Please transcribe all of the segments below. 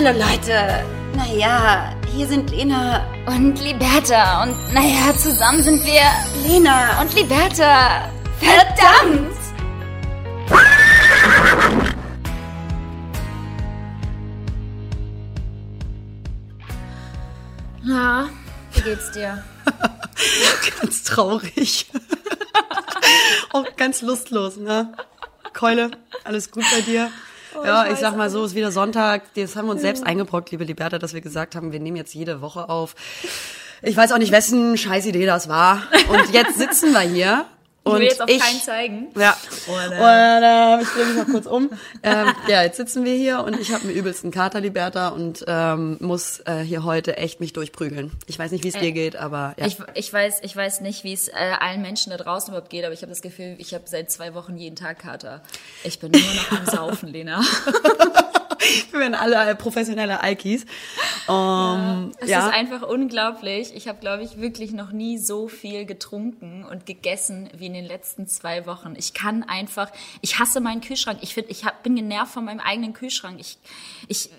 Hallo Leute. Naja, hier sind Lena. Und Liberta. Und naja, zusammen sind wir Lena. und Liberta. Verdammt! Na, wie geht's dir? Ganz traurig. Auch ganz lustlos, ne? Keule, alles gut bei dir? Ja, ich, sag mal so, es ist wieder Sonntag. Das haben wir uns selbst eingebrockt, liebe Liberta, dass wir gesagt haben, wir nehmen jetzt jede Woche auf. Ich weiß auch nicht, wessen Scheißidee das war. Und jetzt sitzen wir hier. Ich Und will jetzt auf keinen zeigen. Ja. Äh, Und äh, ich drehe mich mal kurz um. Ähm, ja, jetzt sitzen wir hier und ich habe einen übelsten Kater, Liberta, und ähm, muss äh, hier heute echt mich durchprügeln. Ich weiß nicht, wie es dir geht, aber ja. Ich, ich, weiß, ich weiß nicht, wie es äh, allen Menschen da draußen überhaupt geht, aber ich habe das Gefühl, ich habe seit zwei Wochen jeden Tag Kater. Ich bin nur noch am Saufen, Lena. wir werden alle professionelle Alkis. Um, Es ja. ist einfach unglaublich. Ich habe, glaube ich, wirklich noch nie so viel getrunken und gegessen wie in den letzten zwei Wochen. Ich kann einfach, ich hasse meinen Kühlschrank. Ich, find, ich hab, bin genervt von meinem eigenen Kühlschrank. Ich, ich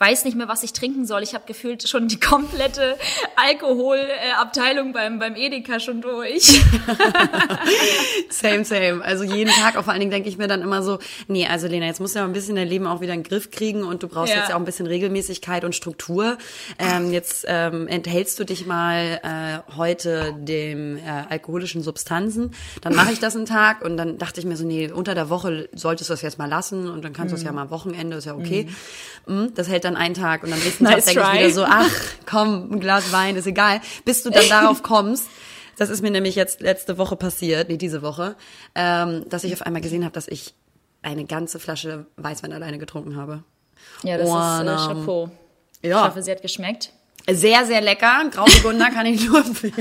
weiß nicht mehr, was ich trinken soll. Ich habe gefühlt schon die komplette Alkoholabteilung beim, beim Edeka schon durch. Same, same. Also jeden Tag, auch vor allen Dingen denke ich mir dann immer so, nee, also Lena, jetzt musst du ja ein bisschen dein Leben auch wieder in den Griff kriegen und du brauchst Ja. jetzt ja auch ein bisschen Regelmäßigkeit und Struktur. Ähm, jetzt ähm, enthältst du dich mal äh, heute dem äh, alkoholischen Substanzen. Dann mache ich das einen Tag und dann dachte ich mir so, nee, unter der Woche solltest du das jetzt mal lassen und dann kannst du es ja mal am Wochenende, ist ja okay. Mm, Das hält dann einen Tag und am nächsten Nice Tag denke ich wieder so, ach komm, ein Glas Wein, ist egal. Bis du dann darauf kommst, das ist mir nämlich jetzt letzte Woche passiert, nee, diese Woche, ähm, dass ich auf einmal gesehen habe, dass ich eine ganze Flasche Weißwein alleine getrunken habe. Ja, das Und, ist äh, ähm, Chapeau. Ich Ja, hoffe, sie hat geschmeckt. Sehr, sehr lecker. Grauburgunder kann ich nur empfehlen.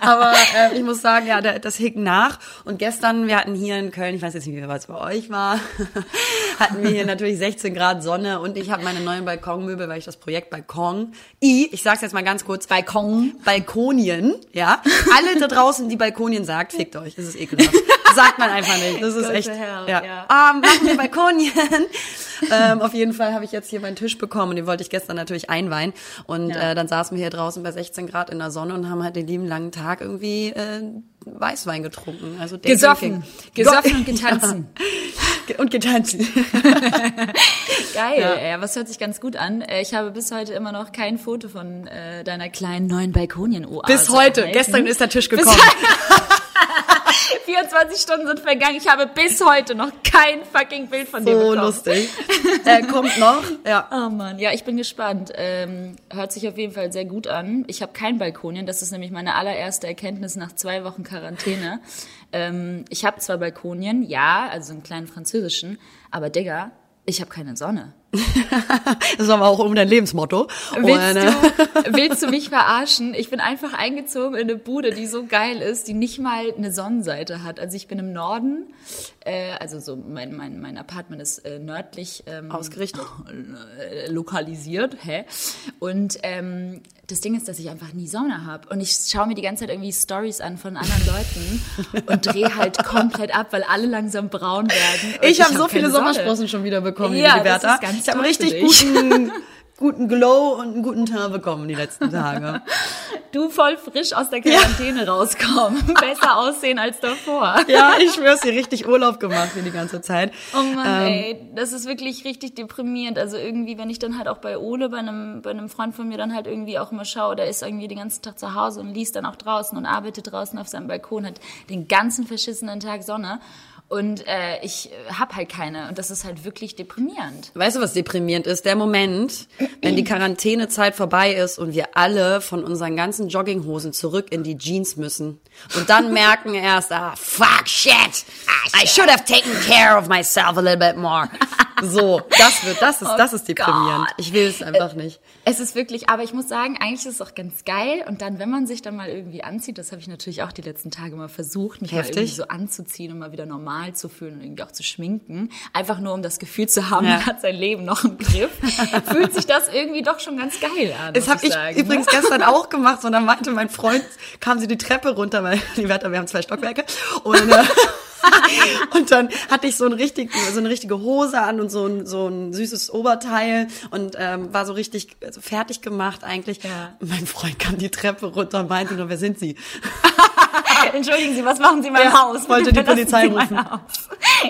Aber äh, ich muss sagen, ja, da- das hick nach. Und gestern, wir hatten hier in Köln, ich weiß jetzt nicht, wie es bei euch war, hatten wir hier natürlich 16 Grad Sonne und ich habe meine neuen Balkonmöbel, weil ich das Projekt Balkon, I, ich sag's jetzt mal ganz kurz, Balkon, Balkonien, ja. Alle da draußen, die Balkonien sagt, fickt euch, das ist ekelhaft. Sagt man einfach nicht. Das ist Go echt. ja. ja. Ah, machen wir Balkonien. ähm, auf jeden Fall habe ich jetzt hier meinen Tisch bekommen und den wollte ich gestern natürlich einweihen. Und Ja. äh, dann saßen wir hier draußen bei 16 Grad in der Sonne und haben halt den lieben langen Tag irgendwie äh, Weißwein getrunken. Also Gesoffen. Gesoffen und getanzen. Und getanzt. Geil, Ja. ja. was hört sich ganz gut an. Äh, Ich habe bis heute immer noch kein Foto von äh, deiner kleinen neuen Balkonien-Oase. Bis heute. erhalten. Gestern ist der Tisch gekommen. 24 Stunden sind vergangen. Ich habe bis heute noch kein fucking Bild von dir So bekommen. lustig. äh, kommt noch. Ja. Oh Mann, ja, ich bin gespannt. Ähm, hört sich auf jeden Fall sehr gut an. Ich habe kein Balkonien. Das ist nämlich meine allererste Erkenntnis nach zwei Wochen Quarantäne. Ähm, ich habe zwar Balkonien, ja, also einen kleinen französischen, aber Digga, ich habe keine Sonne. Das ist aber auch um dein Lebensmotto. Willst du, willst du mich verarschen? Ich bin einfach eingezogen in eine Bude, die so geil ist, die nicht mal eine Sonnenseite hat. Also ich bin im Norden, äh, also so mein, mein, mein Apartment ist äh, nördlich ähm, Ausgerichtet. äh, lokalisiert, hä? Und ähm, das Ding ist, dass ich einfach nie Sonne habe. Und ich schaue mir die ganze Zeit irgendwie Stories an von anderen Leuten und drehe halt komplett ab, weil alle langsam braun werden. Und Ich habe so hab viele keine Sonne. Sommersprossen schon wieder bekommen, Ja, liebe das Bertha. ich habe richtig guten, guten Glow und einen guten Teint bekommen die letzten Tage. Du voll frisch aus der Quarantäne rauskommen. Besser aussehen als davor. ja, ich schwör's dir, richtig Urlaub gemacht hier die ganze Zeit. Oh Mann, Ähm, ey, das ist wirklich richtig deprimierend. Also irgendwie, wenn ich dann halt auch bei Ole, bei einem, bei einem Freund von mir dann halt irgendwie auch immer schaue, der ist irgendwie den ganzen Tag zu Hause und liest dann auch draußen und arbeitet draußen auf seinem Balkon, hat den ganzen verschissenen Tag Sonne. Und äh, ich äh, hab halt keine. Und das ist halt wirklich deprimierend. Weißt du, was deprimierend ist? Der Moment, wenn die Quarantänezeit vorbei ist und wir alle von unseren ganzen Jogginghosen zurück in die Jeans müssen. Und dann merken erst, ah, fuck, shit, I should have taken care of myself a little bit more. So, das wird, das ist, das ist deprimierend. Gott. Ich will es einfach nicht. Es ist wirklich, aber ich muss sagen, eigentlich ist es auch ganz geil. Und dann, wenn man sich dann mal irgendwie anzieht, das habe ich natürlich auch die letzten Tage mal versucht, mich Heftig. mal irgendwie so anzuziehen und mal wieder normal zu fühlen und irgendwie auch zu schminken. Einfach nur, um das Gefühl zu haben, Ja. man hat sein Leben noch im Griff. Fühlt sich das irgendwie doch schon ganz geil an. Das habe ich sagen, übrigens ne? gestern auch gemacht. Und dann meinte mein Freund, kam sie die Treppe runter, weil die Wärter, wir haben zwei Stockwerke. Und, äh, und dann hatte ich so, ein richtig, so eine richtige Hose an und so ein, so ein süßes Oberteil und ähm, war so richtig also fertig gemacht eigentlich. Ja. Und mein Freund kam die Treppe runter und meinte nur, wer sind Sie? Entschuldigen Sie, was machen Sie in meinem Ja, Haus? wollte die Polizei rufen.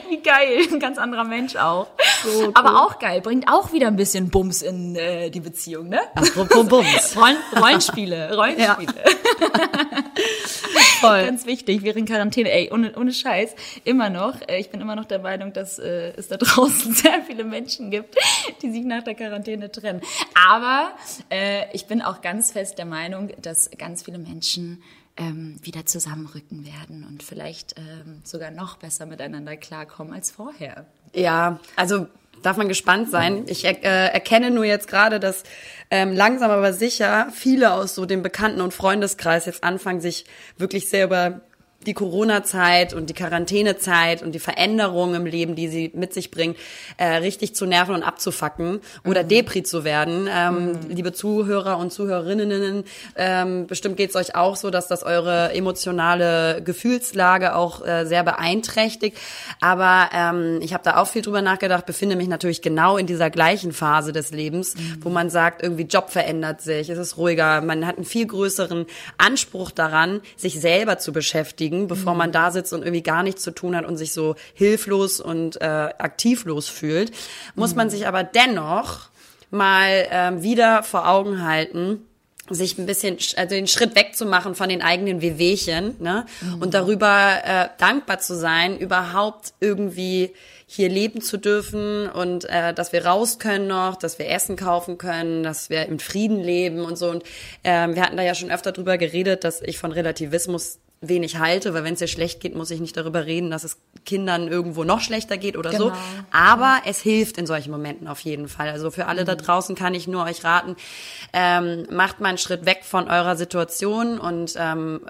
Wie geil, ein ganz anderer Mensch auch. So cool. Aber auch geil, bringt auch wieder ein bisschen Bums in äh, die Beziehung, ne? Apropos Bums. Rollen, Rollenspiele, Rollenspiele. Voll. Ganz wichtig, während Quarantäne, ey, ohne, ohne Scheiß, immer noch. Äh, ich bin immer noch der Meinung, dass äh, es da draußen sehr viele Menschen gibt, die sich nach der Quarantäne trennen. Aber äh, ich bin auch ganz fest der Meinung, dass ganz viele Menschen ähm, wieder zusammenrücken werden und vielleicht ähm, sogar noch besser miteinander klarkommen als vorher. Ja, also darf man gespannt sein. Ich er, äh, erkenne nur jetzt gerade, dass ähm, langsam aber sicher viele aus so dem Bekannten- und Freundeskreis jetzt anfangen, sich wirklich sehr über die Corona-Zeit und die Quarantänezeit und die Veränderungen im Leben, die sie mit sich bringt, äh, richtig zu nerven und abzufacken oder Depri zu werden. Ähm, Liebe Zuhörer und Zuhörerinnen, ähm, bestimmt geht's euch auch so, dass das eure emotionale Gefühlslage auch äh, sehr beeinträchtigt. Aber ähm, ich habe da auch viel drüber nachgedacht, befinde mich natürlich genau in dieser gleichen Phase des Lebens, wo man sagt, irgendwie Job verändert sich, es ist ruhiger, man hat einen viel größeren Anspruch daran, sich selber zu beschäftigen, bevor man da sitzt und irgendwie gar nichts zu tun hat und sich so hilflos und äh, aktivlos fühlt. Muss man sich aber dennoch mal ähm, wieder vor Augen halten, sich ein bisschen, also den Schritt wegzumachen von den eigenen Wehwehchen, ne? Und darüber äh, dankbar zu sein, überhaupt irgendwie hier leben zu dürfen und äh, dass wir raus können noch, dass wir Essen kaufen können, dass wir im Frieden leben und so. Und ähm, wir hatten da ja schon öfter drüber geredet, dass ich von Relativismus wenig halte, weil wenn es dir schlecht geht, muss ich nicht darüber reden, dass es Kindern irgendwo noch schlechter geht oder so. Genau. Aber es hilft in solchen Momenten auf jeden Fall. Also für alle da draußen kann ich nur euch raten, ähm, macht mal einen Schritt weg von eurer Situation und ähm,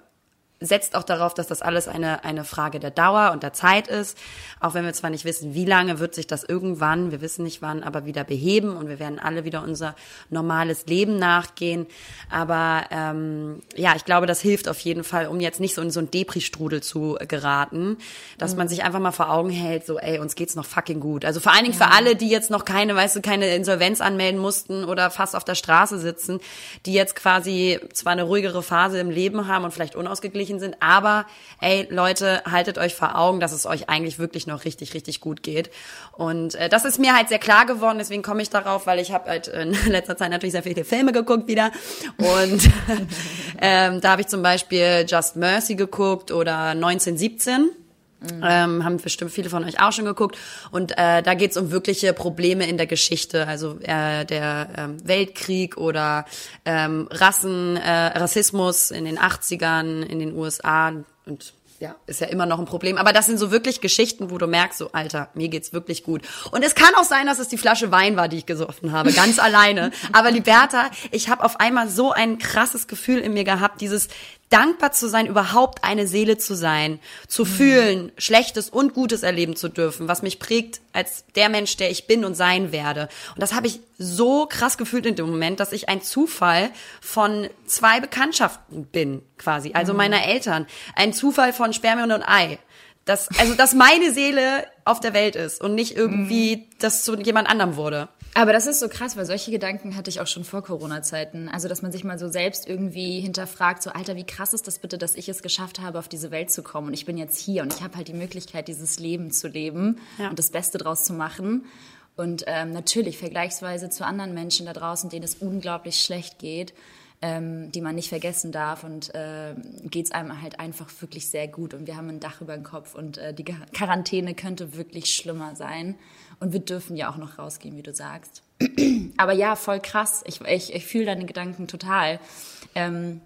setzt auch darauf, dass das alles eine, eine Frage der Dauer und der Zeit ist. Auch wenn wir zwar nicht wissen, wie lange wird sich das irgendwann, wir wissen nicht wann, aber wieder beheben und wir werden alle wieder unser normales Leben nachgehen. Aber ähm, ja, ich glaube, das hilft auf jeden Fall, um jetzt nicht so in so einen Depri-Strudel zu geraten, dass man sich einfach mal vor Augen hält, so, ey, uns geht's noch fucking gut. Also vor allen Dingen für alle, die jetzt noch keine, weißt du, keine Insolvenz anmelden mussten oder fast auf der Straße sitzen, die jetzt quasi zwar eine ruhigere Phase im Leben haben und vielleicht unausgeglichen sind, aber ey, Leute, haltet euch vor Augen, dass es euch eigentlich wirklich noch richtig, richtig gut geht. Und äh, das ist mir halt sehr klar geworden, deswegen komme ich darauf, weil ich habe halt in letzter Zeit natürlich sehr viele Filme geguckt wieder. Und ähm, da habe ich zum Beispiel Just Mercy geguckt oder 1917. Ähm, haben bestimmt viele von euch auch schon geguckt. Und äh, da geht's um wirkliche Probleme in der Geschichte, also äh, der ähm, Weltkrieg oder ähm, Rassen, äh, Rassismus in den 80ern in den USA und ja, ist ja immer noch ein Problem. Aber das sind so wirklich Geschichten, wo du merkst, so, Alter, mir geht's wirklich gut. Und es kann auch sein, dass es die Flasche Wein war, die ich gesoffen habe, ganz alleine. Aber Liberta, ich habe auf einmal so ein krasses Gefühl in mir gehabt, dieses dankbar zu sein, überhaupt eine Seele zu sein, zu fühlen, Schlechtes und Gutes erleben zu dürfen, was mich prägt als der Mensch, der ich bin und sein werde. Und das habe ich so krass gefühlt in dem Moment, dass ich ein Zufall von zwei Bekanntschaften bin, quasi, also meiner Eltern. Ein Zufall von Spermien und Ei. Das, also, dass meine Seele auf der Welt ist und nicht irgendwie, das zu jemand anderem wurde. Aber das ist so krass, weil solche Gedanken hatte ich auch schon vor Corona-Zeiten. Also, dass man sich mal so selbst irgendwie hinterfragt, so, Alter, wie krass ist das bitte, dass ich es geschafft habe, auf diese Welt zu kommen. Und ich bin jetzt hier und ich habe halt die Möglichkeit, dieses Leben zu leben Ja. und das Beste draus zu machen. Und ähm, natürlich vergleichsweise zu anderen Menschen da draußen, denen es unglaublich schlecht geht, ähm, die man nicht vergessen darf. Und ähm, geht es einem halt einfach wirklich sehr gut. Und wir haben ein Dach über den Kopf und äh, die Quar- Quarantäne könnte wirklich schlimmer sein. Und wir dürfen ja auch noch rausgehen, wie du sagst. Aber ja, voll krass. Ich, ich, ich fühle deine Gedanken total. Ähm,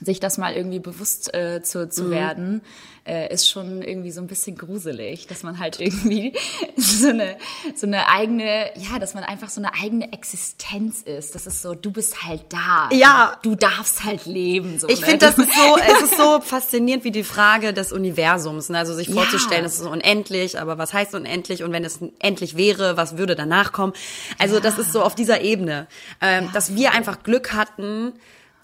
sich das mal irgendwie bewusst äh, zu, zu werden, äh, ist schon irgendwie so ein bisschen gruselig, dass man halt irgendwie so eine, so eine eigene, ja, dass man einfach so eine eigene Existenz ist. Das ist so, du bist halt da. Ja. Du darfst halt leben. So, Ich ne? finde, das ist so, es ist so faszinierend wie die Frage des Universums. Ne? Also sich Ja. vorzustellen, es ist unendlich, aber was heißt unendlich? Und wenn es endlich wäre, was würde danach kommen? Also das ist so auf dieser Ebene, ähm, dass wir einfach Glück hatten,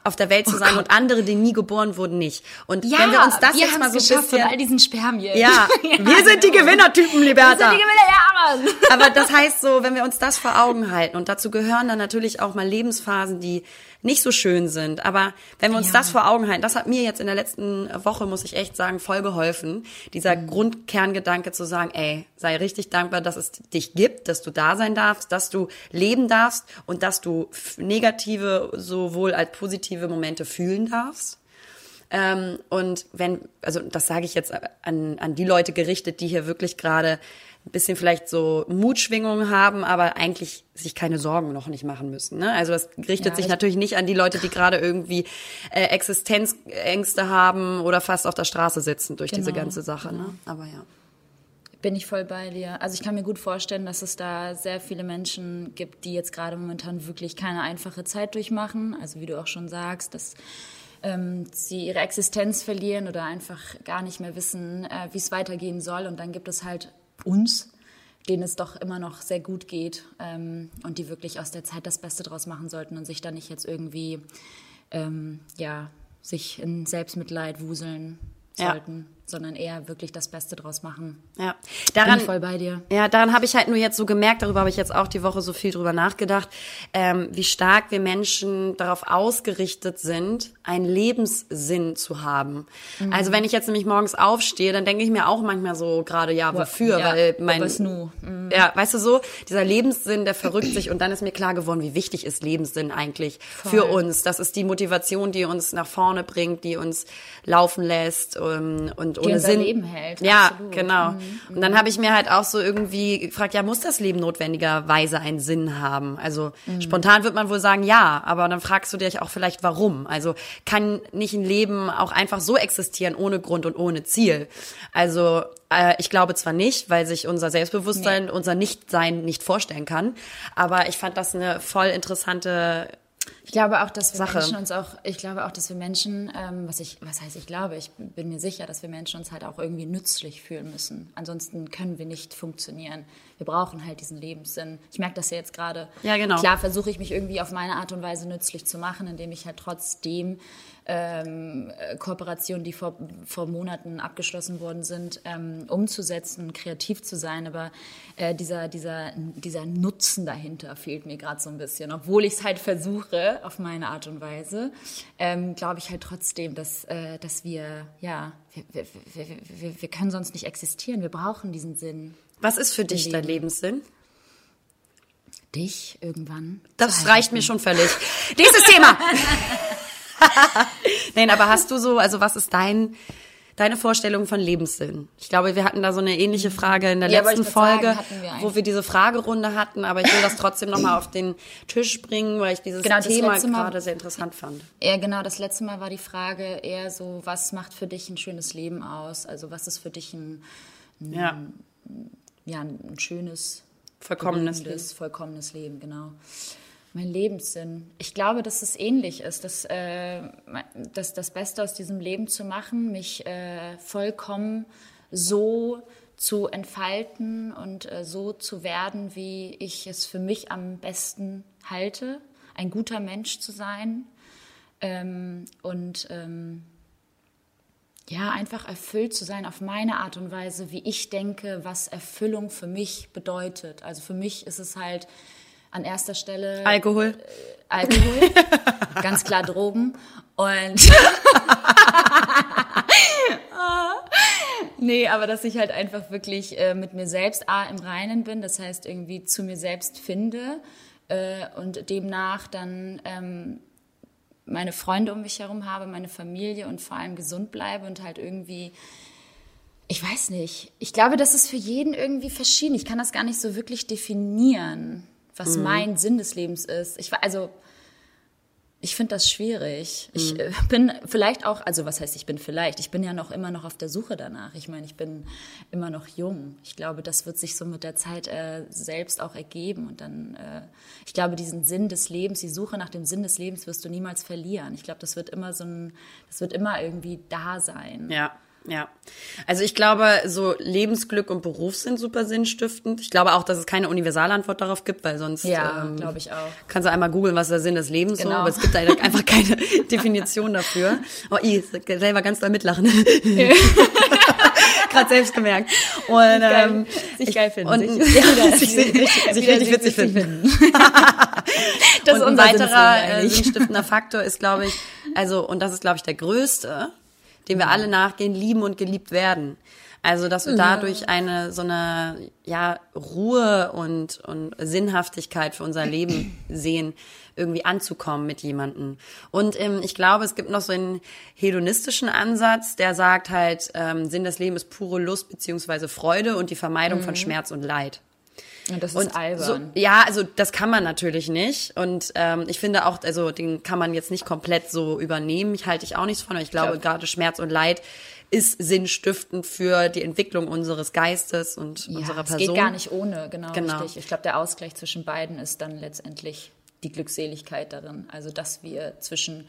auf der Welt zu Oh sein Gott. und andere, die nie geboren wurden, nicht. Und Ja, wenn wir uns das wir jetzt mal so geschafft von all bisschen... diesen Spermien. Ja, wir sind die Gewinnertypen, Liberta. Wir sind die Gewinner, ja, Mann. Aber das heißt so, wenn wir uns das vor Augen halten und dazu gehören dann natürlich auch mal Lebensphasen, die nicht so schön sind. Aber wenn wir uns Ja. das vor Augen halten, das hat mir jetzt in der letzten Woche, muss ich echt sagen, voll geholfen. Dieser Mhm. Grundkerngedanke zu sagen, ey, sei richtig dankbar, dass es dich gibt, dass du da sein darfst, dass du leben darfst und dass du negative sowohl als positive Momente fühlen darfst. Ähm, und wenn, also das sage ich jetzt an, an die Leute gerichtet, die hier wirklich gerade ein bisschen vielleicht so Mutschwingungen haben, aber eigentlich sich keine Sorgen noch nicht machen müssen. Ne? Also das richtet Ja, sich ich- natürlich nicht an die Leute, die gerade irgendwie äh, Existenzängste haben oder fast auf der Straße sitzen durch diese Genau, ganze Sache. Ne? Aber ja. Bin ich voll bei dir. Also ich kann mir gut vorstellen, dass es da sehr viele Menschen gibt, die jetzt gerade momentan wirklich keine einfache Zeit durchmachen. Also wie du auch schon sagst, dass ähm, sie ihre Existenz verlieren oder einfach gar nicht mehr wissen, äh, wie es weitergehen soll. Und dann gibt es halt uns, denen es doch immer noch sehr gut geht ähm, und die wirklich aus der Zeit das Beste draus machen sollten und sich dann nicht jetzt irgendwie ähm, ja sich in Selbstmitleid wuseln Ja. sollten, sondern eher wirklich das Beste draus machen. Ja, Bin daran, ich voll bei dir. Ja, daran habe ich halt nur jetzt so gemerkt, darüber habe ich jetzt auch die Woche so viel drüber nachgedacht, ähm, wie stark wir Menschen darauf ausgerichtet sind, einen Lebenssinn zu haben. Mhm. Also wenn ich jetzt nämlich morgens aufstehe, dann denke ich mir auch manchmal so gerade, ja, wofür? Ja, Weil mein? Mhm. ja, weißt du so, dieser Lebenssinn, der verrückt sich und dann ist mir klar geworden, wie wichtig ist Lebenssinn eigentlich für uns. Das ist die Motivation, die uns nach vorne bringt, die uns laufen lässt ähm, und ohne Sinn. Leben hält, Ja, absolut. genau. Mhm. Und dann habe ich mir halt auch so irgendwie gefragt, ja, muss das Leben notwendigerweise einen Sinn haben? Also Mhm. spontan wird man wohl sagen, ja, aber dann fragst du dich auch vielleicht, warum? Also kann nicht ein Leben auch einfach so existieren, ohne Grund und ohne Ziel? Also äh, ich glaube zwar nicht, weil sich unser Selbstbewusstsein, unser Nichtsein nicht vorstellen kann, aber ich fand das eine voll interessante Ich glaube auch, dass wir Sache. Menschen uns auch, ich glaube auch, dass wir Menschen, ähm, was ich, was heißt ich glaube, ich bin mir sicher, dass wir Menschen uns halt auch irgendwie nützlich fühlen müssen. Ansonsten können wir nicht funktionieren. Wir brauchen halt diesen Lebenssinn. Ich merke das ja jetzt gerade. Ja, genau. Klar versuche ich mich irgendwie auf meine Art und Weise nützlich zu machen, indem ich halt trotzdem ähm, äh, Kooperationen, die vor, vor Monaten abgeschlossen worden sind, ähm, umzusetzen, kreativ zu sein. Aber äh, dieser, dieser, dieser Nutzen dahinter fehlt mir gerade so ein bisschen. Obwohl ich es halt versuche, auf meine Art und Weise, ähm, glaube ich halt trotzdem, dass, äh, dass wir, ja, wir, wir, wir, wir, wir können sonst nicht existieren. Wir brauchen diesen Sinn. Was ist für dich dein Leben. Lebenssinn? Dich irgendwann. Das reicht mir schon völlig. Nächstes Thema. Nein, aber hast du so, also was ist dein, deine Vorstellung von Lebenssinn? Ich glaube, wir hatten da so eine ähnliche Frage in der Ja, letzten Folge, sagen, wir wo wir diese Fragerunde hatten, aber ich will das trotzdem nochmal auf den Tisch bringen, weil ich dieses Genau, Thema Mal- gerade sehr interessant fand. Ja, genau. Das letzte Mal war die Frage eher so, was macht für dich ein schönes Leben aus? Also was ist für dich ein, Ja, ja, ein schönes, vollkommenes gelungenes, vollkommenes Leben, genau. Mein Lebenssinn. Ich glaube, dass es ähnlich ist, dass, äh, dass das Beste aus diesem Leben zu machen, mich äh, vollkommen so zu entfalten und äh, so zu werden, wie ich es für mich am besten halte, ein guter Mensch zu sein ähm, und ähm, ja, einfach erfüllt zu sein auf meine Art und Weise, wie ich denke, was Erfüllung für mich bedeutet. Also für mich ist es halt an erster Stelle Alkohol. Alkohol, ganz klar Drogen und nee, aber dass ich halt einfach wirklich äh, mit mir selbst A, im Reinen bin, das heißt irgendwie zu mir selbst finde äh, und demnach dann ähm, meine Freunde um mich herum habe, meine Familie und vor allem gesund bleibe und halt irgendwie ich weiß nicht. Ich glaube, das ist für jeden irgendwie verschieden. Ich kann das gar nicht so wirklich definieren, was mein Sinn des Lebens ist. Ich war also ich finde das schwierig. Ich äh, bin vielleicht auch, also was heißt ich bin vielleicht? Ich bin ja noch immer noch auf der Suche danach. Ich meine, ich bin immer noch jung. Ich glaube, das wird sich so mit der Zeit äh, selbst auch ergeben und dann, äh, ich glaube, diesen Sinn des Lebens, die Suche nach dem Sinn des Lebens wirst du niemals verlieren. Ich glaube, das wird immer so ein, das wird immer irgendwie da sein. Ja. Ja. Also ich glaube, so Lebensglück und Beruf sind super sinnstiftend. Ich glaube auch, dass es keine Universalantwort darauf gibt, weil sonst Ja, ähm, glaube ich auch. kannst du einmal googeln, was der Sinn des Lebens so, Genau. aber es gibt da einfach keine Definition dafür. Oh, ich selber ganz doll mitlachen. Gerade selbst gemerkt. Und, ähm, Sich ich- geil finden, Und, sich- ja, wieder- sich, sich, sich wieder richtig witzig witzig finden. Das ist und ein Sinn des weiterer äh, sinnstiftender Faktor ist, glaube ich, also, und das ist, glaube ich, der größte, dem wir alle nachgehen, lieben und geliebt werden. Also, dass wir dadurch eine, so eine, ja, Ruhe und, und Sinnhaftigkeit für unser Leben sehen, irgendwie anzukommen mit jemandem. Und ähm, ich glaube, es gibt noch so einen hedonistischen Ansatz, der sagt halt, ähm, Sinn des Lebens ist pure Lust beziehungsweise Freude und die Vermeidung von Schmerz und Leid. Und das ist Und so, albern. ja, also das kann man natürlich nicht. Und ähm, ich finde auch, also den kann man jetzt nicht komplett so übernehmen. Ich halte ich auch nichts von. aber Ich glaube, Klar. gerade Schmerz und Leid ist sinnstiftend für die Entwicklung unseres Geistes und unserer ja, es Person. geht gar nicht ohne, genau, Genau. richtig. Ich glaube, der Ausgleich zwischen beiden ist dann letztendlich die Glückseligkeit darin. Also, dass wir zwischen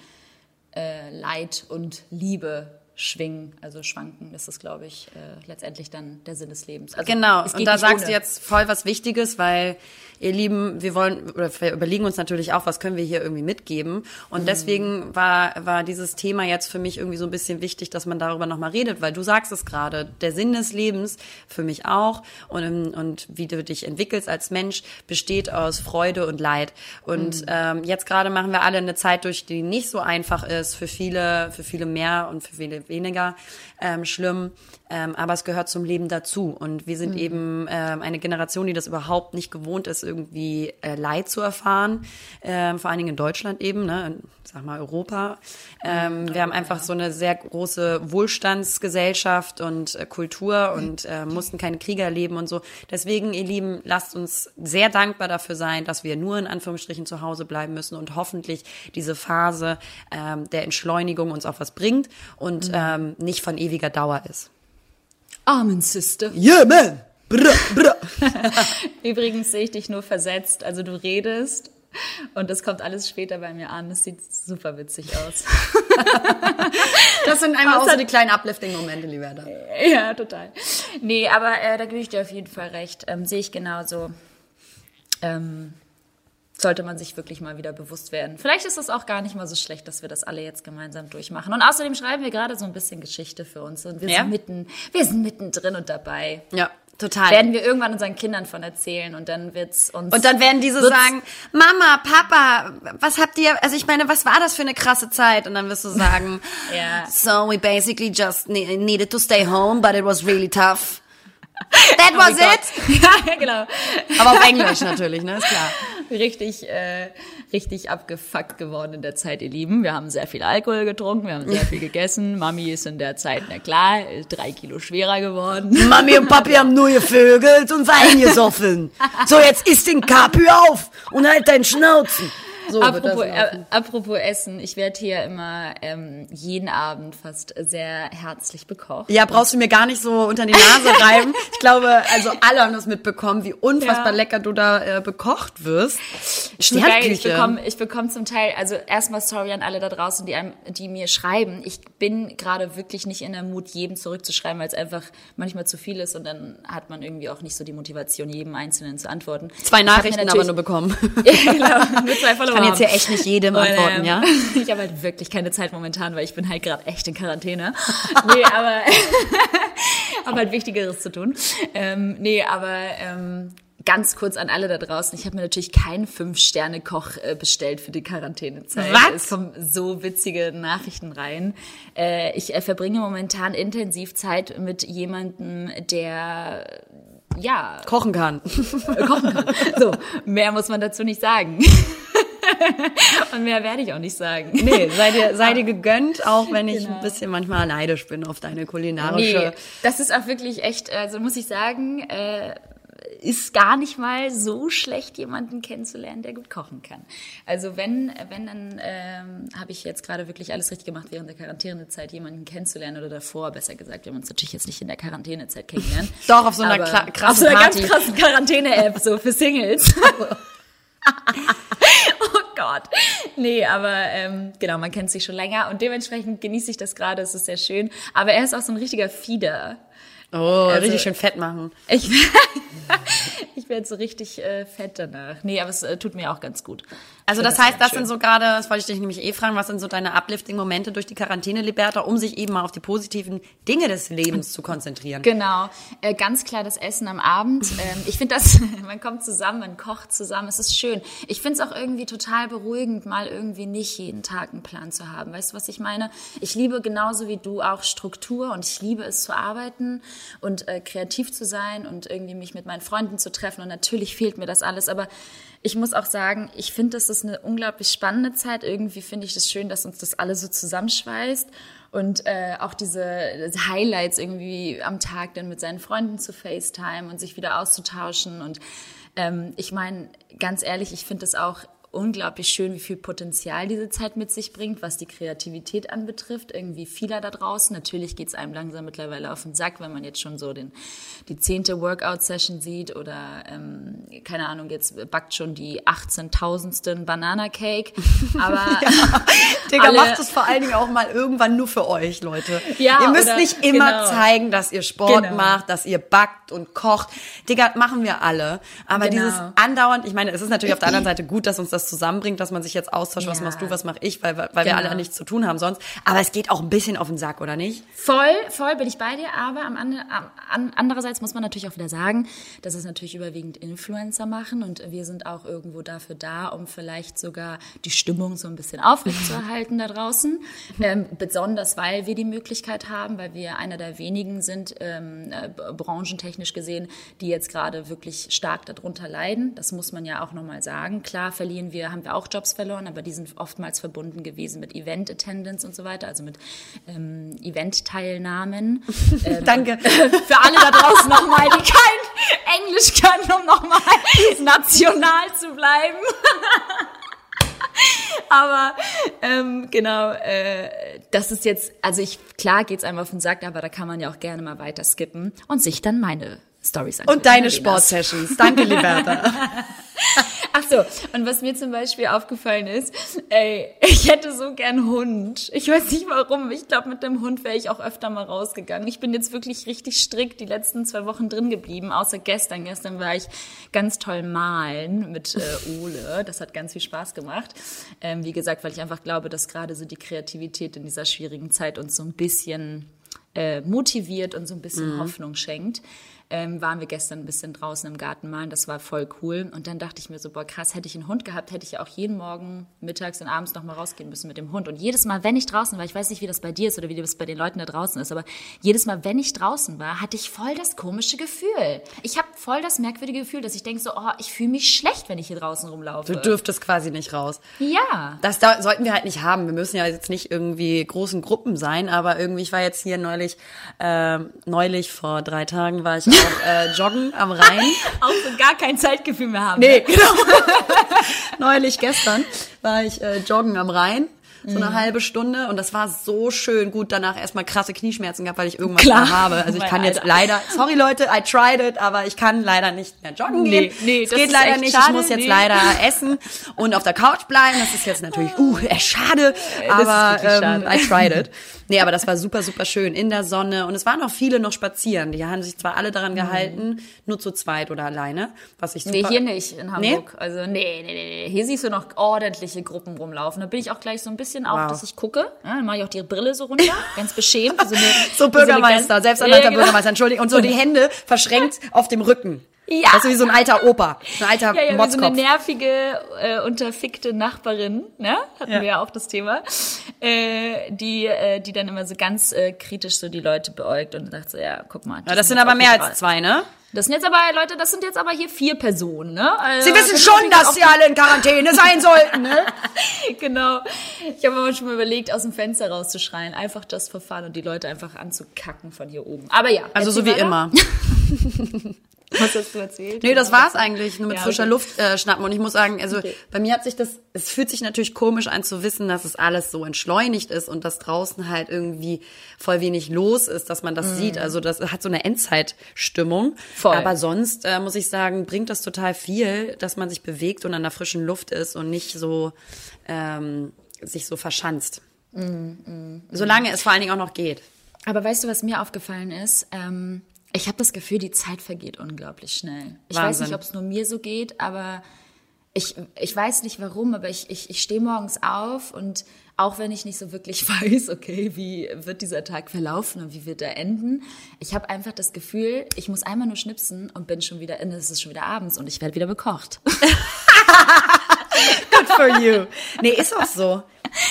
äh, Leid und Liebe schwingen, also schwanken, das ist, glaube ich, äh, letztendlich dann der Sinn des Lebens. Also, Genau, und da sagst ohne. du jetzt voll was Wichtiges, weil ihr Lieben, wir wollen, oder wir überlegen uns natürlich auch, was können wir hier irgendwie mitgeben. Und deswegen war, war dieses Thema jetzt für mich irgendwie so ein bisschen wichtig, dass man darüber nochmal redet, weil du sagst es gerade, der Sinn des Lebens, für mich auch, und, ähm, und wie du dich entwickelst als Mensch, besteht aus Freude und Leid. Und ähm, jetzt gerade machen wir alle eine Zeit durch, die nicht so einfach ist, für viele, für viele mehr und für viele weniger ähm, schlimm. Ähm, aber es gehört zum Leben dazu. Und wir sind eben ähm, eine Generation, die das überhaupt nicht gewohnt ist, irgendwie äh, Leid zu erfahren. Ähm, vor allen Dingen in Deutschland eben, ne? in, sag mal Europa. Ähm, wir haben einfach so eine sehr große Wohlstandsgesellschaft und äh, Kultur und äh, mussten keine Kriege erleben und so. Deswegen, ihr Lieben, lasst uns sehr dankbar dafür sein, dass wir nur in Anführungsstrichen zu Hause bleiben müssen und hoffentlich diese Phase ähm, der Entschleunigung uns auch was bringt und ähm, nicht von ewiger Dauer ist. Amen, Sister. Yeah, man! Brr, brr. Übrigens sehe ich dich nur versetzt. Also du redest und das kommt alles später bei mir an. Das sieht super witzig aus. Das sind einmal auch so die kleinen Uplifting-Momente, lieber da. ja, total. Nee, aber äh, da gebe ich dir auf jeden Fall recht. Ähm, sehe ich genauso. Ähm, sollte man sich wirklich mal wieder bewusst werden. Vielleicht ist es auch gar nicht mal so schlecht, dass wir das alle jetzt gemeinsam durchmachen. Und außerdem schreiben wir gerade so ein bisschen Geschichte für uns und wir Ja? sind mitten, wir sind mittendrin und dabei. Ja, total. Werden wir irgendwann unseren Kindern von erzählen und dann wird's uns Und dann werden diese sagen, Mama, Papa, was habt ihr, also ich meine, was war das für eine krasse Zeit? Und dann wirst du sagen, Ja. so we basically just ne- needed to stay home, but it was really tough. That was Oh it. Ja, genau. Aber auf Englisch natürlich, ne, ist klar. richtig, äh, richtig abgefuckt geworden in der Zeit, ihr Lieben. Wir haben sehr viel Alkohol getrunken, wir haben sehr viel gegessen. Mami ist in der Zeit, na klar, drei Kilo schwerer geworden. Mami und Papi haben nur gevögelt und Wein gesoffen. So, jetzt isst den Kapü auf und halt deinen Schnauzen. So Apropos, äh, apropos Essen, ich werde hier immer ähm, jeden Abend fast sehr herzlich bekocht. Ja, brauchst du mir gar nicht so unter die Nase reiben. Ich glaube, also alle haben das mitbekommen, wie unfassbar Ja. lecker du da äh, bekocht wirst. Geil, ich bekomme ich bekomme zum Teil, also erstmal sorry an alle da draußen, die, einem, die mir schreiben. Ich bin gerade wirklich nicht in der Mut, jedem zurückzuschreiben, weil es einfach manchmal zu viel ist und dann hat man irgendwie auch nicht so die Motivation, jedem Einzelnen zu antworten. Zwei Nachrichten aber nur bekommen. Ja, genau, nur zwei Follower kann jetzt hier echt nicht jedem antworten, ähm, ja? Ich habe halt wirklich keine Zeit momentan, weil ich bin halt gerade echt in Quarantäne. Nee, aber habe halt Wichtigeres zu tun. Ähm, nee, aber ähm, ganz kurz an alle da draußen. Ich habe mir natürlich keinen Fünf-Sterne-Koch äh, bestellt für die Quarantänezeit. Was? Es kommen so witzige Nachrichten rein. Äh, ich äh, verbringe momentan intensiv Zeit mit jemandem, der ja Kochen kann. kochen kann. So, mehr muss man dazu nicht sagen. Und mehr werde ich auch nicht sagen. Nee, sei dir, sei dir gegönnt, auch wenn ich Genau. ein bisschen manchmal neidisch bin auf deine Nee, kulinarische. das ist auch wirklich echt, also muss ich sagen, äh, ist gar nicht mal so schlecht, jemanden kennenzulernen, der gut kochen kann. Also wenn, wenn dann ähm, habe ich jetzt gerade wirklich alles richtig gemacht während der Quarantänezeit, jemanden kennenzulernen oder davor, besser gesagt, wir haben uns natürlich jetzt nicht in der Quarantänezeit kennengelernt. Doch, auf so einer kla- auf krassen so einer ganz krassen Quarantäne-App, so für Singles. Gott. Nee, aber ähm, genau, man kennt sich schon länger und dementsprechend genieße ich das gerade, es ist sehr schön. Aber er ist auch so ein richtiger Fieder. Oh, also, richtig schön fett machen. Ich, ich werde so richtig äh, fett danach. Nee, aber es äh, tut mir auch ganz gut. Also das, das heißt, das schön. sind so gerade, das wollte ich dich nämlich eh fragen, was sind so deine Uplifting-Momente durch die Quarantäne, Liberta, um sich eben mal auf die positiven Dinge des Lebens zu konzentrieren? Genau, äh, ganz klar das Essen am Abend. Ähm, ich finde das, man kommt zusammen, man kocht zusammen, es ist schön. Ich finde es auch irgendwie total beruhigend, mal irgendwie nicht jeden Tag einen Plan zu haben. Weißt du, was ich meine? Ich liebe genauso wie du auch Struktur und ich liebe es zu arbeiten und äh, kreativ zu sein und irgendwie mich mit meinen Freunden zu treffen und natürlich fehlt mir das alles, aber ich muss auch sagen, ich finde, das ist eine unglaublich spannende Zeit. Irgendwie finde ich das schön, dass uns das alle so zusammenschweißt und äh, auch diese Highlights irgendwie am Tag dann mit seinen Freunden zu FaceTime und sich wieder auszutauschen. Und ähm, ich meine, ganz ehrlich, ich finde es auch unglaublich schön, wie viel Potenzial diese Zeit mit sich bringt, was die Kreativität anbetrifft. Irgendwie vieler da draußen. Natürlich geht es einem langsam mittlerweile auf den Sack, wenn man jetzt schon so den, die zehnte Workout-Session sieht oder, ähm, keine Ahnung, jetzt backt schon die 18.000. Banana-Cake. Aber ja. Digga, macht es vor allen Dingen auch mal irgendwann nur für euch, Leute. Ja, ihr müsst oder, nicht immer genau. zeigen, dass ihr Sport genau. macht, dass ihr backt und kocht. Digga, machen wir alle. Aber genau. dieses andauernd, ich meine, es ist natürlich auf der anderen Seite gut, dass uns das das zusammenbringt, dass man sich jetzt austauscht, ja. was machst du, was mache ich, weil, weil genau. wir alle nichts zu tun haben sonst. Aber es geht auch ein bisschen auf den Sack, oder nicht? Voll, voll bin ich bei dir. Aber am, am, andererseits muss man natürlich auch wieder sagen, dass es natürlich überwiegend Influencer machen und wir sind auch irgendwo dafür da, um vielleicht sogar die Stimmung so ein bisschen aufrechtzuerhalten da draußen. Ähm, besonders, weil wir die Möglichkeit haben, weil wir einer der wenigen sind, ähm, äh, branchentechnisch gesehen, die jetzt gerade wirklich stark darunter leiden. Das muss man ja auch nochmal sagen. Klar verlieren wir, haben wir auch Jobs verloren, aber die sind oftmals verbunden gewesen mit Event Attendance und so weiter, also mit ähm, Event-Teilnahmen. Ähm, Danke. Für alle da draußen nochmal, die kein Englisch können, um nochmal national zu bleiben. aber ähm, genau, äh, das ist jetzt, also ich, klar geht's einem auf den Sack, aber da kann man ja auch gerne mal weiter skippen und sich dann meine Stories anschauen. Und deine Sportsessions. Danke, Liberta. Ach so, und was mir zum Beispiel aufgefallen ist, ey, ich hätte so gern Hund. Ich weiß nicht warum. Ich glaube, mit dem Hund wäre ich auch öfter mal rausgegangen. Ich bin jetzt wirklich richtig strikt die letzten zwei Wochen drin geblieben, außer gestern. Gestern war ich ganz toll malen mit äh, Ole. Das hat ganz viel Spaß gemacht. Ähm, wie gesagt, weil ich einfach glaube, dass gerade so die Kreativität in dieser schwierigen Zeit uns so ein bisschen äh, motiviert und so ein bisschen mhm. Hoffnung schenkt ähm, waren wir gestern ein bisschen draußen im Garten malen. Das war voll cool. Und dann dachte ich mir so, boah, krass, hätte ich einen Hund gehabt, hätte ich ja auch jeden Morgen, mittags und abends noch mal rausgehen müssen mit dem Hund. Und jedes Mal, wenn ich draußen war, ich weiß nicht, wie das bei dir ist oder wie das bei den Leuten da draußen ist, aber jedes Mal, wenn ich draußen war, hatte ich voll das komische Gefühl. Ich habe voll das merkwürdige Gefühl, dass ich denke so, oh, ich fühle mich schlecht, wenn ich hier draußen rumlaufe. Du dürftest quasi nicht raus. Ja. Das da, sollten wir halt nicht haben. Wir müssen ja jetzt nicht irgendwie großen Gruppen sein, aber irgendwie, ich war jetzt hier neulich, äh, neulich vor drei Tagen war ich auch äh, joggen am Rhein. Auch so gar kein Zeitgefühl mehr haben. Nee, ne? genau. Neulich gestern war ich äh, joggen am Rhein so eine mhm. halbe Stunde und das war so schön. Gut, danach erstmal krasse Knieschmerzen gehabt, weil ich irgendwas Klar. habe. Also ich kann jetzt leider, sorry Leute, I tried it, aber ich kann leider nicht mehr joggen nee, gehen. Nee, das geht leider nicht. Schade, ich muss jetzt nee. leider essen und auf der Couch bleiben. Das ist jetzt natürlich, uh, schade, aber ähm, I tried it. Nee, aber das war super, super schön in der Sonne und es waren auch viele noch spazieren. Die haben sich zwar alle daran mhm. gehalten, mhm. nur zu zweit oder alleine, was ich super... Nee, hier nicht in Hamburg. Nee? Also nee, nee, nee, hier siehst du noch ordentliche Gruppen rumlaufen. Da bin ich auch gleich so ein bisschen auf, wow. dass ich gucke. Ja, dann mache ich auch die Brille so runter, ganz beschämt. So, eine, so Bürgermeister, so selbsternannter ja, genau. Bürgermeister, Entschuldigung. Und so die Hände verschränkt auf dem Rücken. Ja. Das ist wie so ein alter Opa, ein alter ja, ja, Motzkopf. so eine nervige, äh, unterfickte Nachbarin, ne? Hatten ja. wir ja auch das Thema. Äh, die, äh, die dann immer so ganz äh, kritisch so die Leute beäugt und sagt so, ja, guck mal. Ja, das sind aber mehr als zwei, ne? Das sind jetzt aber, Leute, das sind jetzt aber hier vier Personen, ne? Also, sie wissen schon, dass sie alle in Quarantäne sein sollten, ne? genau. Ich habe aber schon mal überlegt, aus dem Fenster rauszuschreien, einfach for fun und die Leute einfach anzukacken von hier oben. Aber ja. Also so wie immer. Was hast du erzählt? Nee, das war's eigentlich, nur mit Ja, frischer okay. Luft äh, schnappen. Und ich muss sagen, also Okay. bei mir hat sich das, es fühlt sich natürlich komisch an zu wissen, dass es alles so entschleunigt ist und dass draußen halt irgendwie voll wenig los ist, dass man das sieht. Also das hat so eine Endzeitstimmung. Voll. Aber sonst äh, muss ich sagen, bringt das total viel, dass man sich bewegt und an der frischen Luft ist und nicht so ähm, sich so verschanzt. Mhm, Solange es vor allen Dingen auch noch geht. Aber weißt du, was mir aufgefallen ist? Ähm, ich habe das Gefühl, die Zeit vergeht unglaublich schnell. Ich weiß Wahnsinn. nicht, ob es nur mir so geht, aber ich, ich weiß nicht warum, aber ich, ich, ich stehe morgens auf und auch wenn ich nicht so wirklich weiß, okay, wie wird dieser Tag verlaufen und wie wird er enden, ich habe einfach das Gefühl, ich muss einmal nur schnipsen und bin schon wieder, es ist schon wieder abends und ich werde wieder bekocht. Good for you. Nee, ist auch so.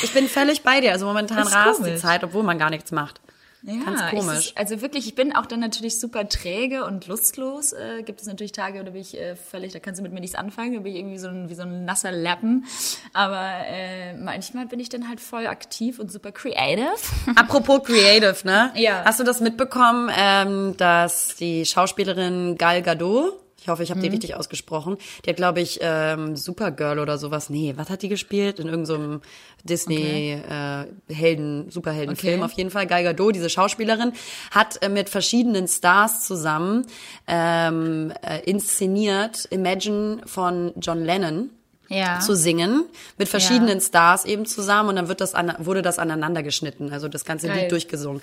Ich bin völlig bei dir. Also momentan rast die. Zeit, obwohl man gar nichts macht. Ja, Ganz komisch. Ist, also wirklich, ich bin auch dann natürlich super träge und lustlos. Äh, gibt es natürlich Tage, da bin ich äh, völlig, da kannst du mit mir nichts anfangen, da bin ich irgendwie so ein, wie so ein nasser Lappen. Aber äh, manchmal bin ich dann halt voll aktiv und super creative. Apropos Creative, ne? Ja. Hast du das mitbekommen, ähm, dass die Schauspielerin Gal Gadot, ich hoffe, ich habe die richtig ausgesprochen, die hat, glaube ich, ähm, Supergirl oder sowas. Nee, was hat die gespielt? In irgendeinem Disney äh, Helden, Superheldenfilm Okay. auf jeden Fall. Gal Gadot, diese Schauspielerin, hat äh, mit verschiedenen Stars zusammen ähm, äh, inszeniert Imagine von John Lennon Ja. zu singen mit verschiedenen Stars eben zusammen und dann wird das an, wurde das aneinander geschnitten, also das ganze Geil. Lied durchgesungen.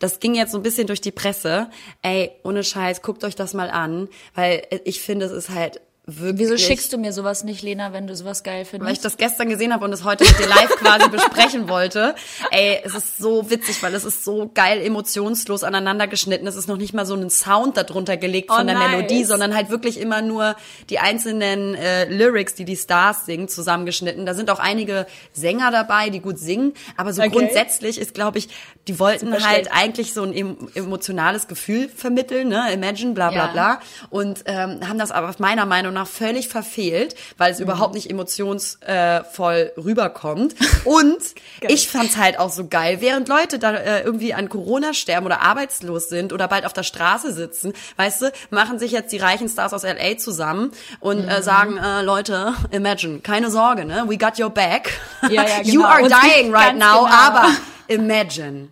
Das ging jetzt so ein bisschen durch die Presse. Ey, ohne Scheiß, guckt euch das mal an, weil ich finde, es ist halt wirklich Wieso schickst du mir sowas nicht, Lena, wenn du sowas geil findest? weil ich das gestern gesehen habe und es heute mit dir live quasi besprechen wollte. Ey, es ist so witzig, weil es ist so geil emotionslos aneinander geschnitten. Es ist noch nicht mal so ein Sound darunter gelegt von Oh, der nice. Melodie, sondern halt wirklich immer nur die einzelnen äh, Lyrics, die die Stars singen, zusammengeschnitten. Da sind auch einige Sänger dabei, die gut singen, aber so Okay. grundsätzlich ist, glaube ich, die wollten Super halt schlecht. eigentlich so ein em emotionales Gefühl vermitteln, ne? Imagine, bla bla Ja. bla und ähm, haben das aber meiner Meinung nach völlig verfehlt, weil es überhaupt nicht emotionsvoll rüberkommt. Und ich fand's halt auch so geil, während Leute da äh, irgendwie an Corona sterben oder arbeitslos sind oder bald auf der Straße sitzen, weißt du, machen sich jetzt die reichen Stars aus LA zusammen und äh, sagen, äh, Leute, imagine, keine Sorge, ne? We got your back. Ja, ja, You genau. are Und dying right now, genau. aber imagine.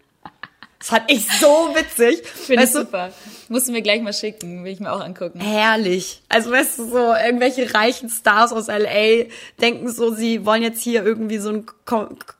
Das fand ich so witzig. Finde ich du, super. Musst du mir gleich mal schicken, will ich mir auch angucken. Herrlich. Also weißt du, so irgendwelche reichen Stars aus LA denken so, sie wollen jetzt hier irgendwie so ein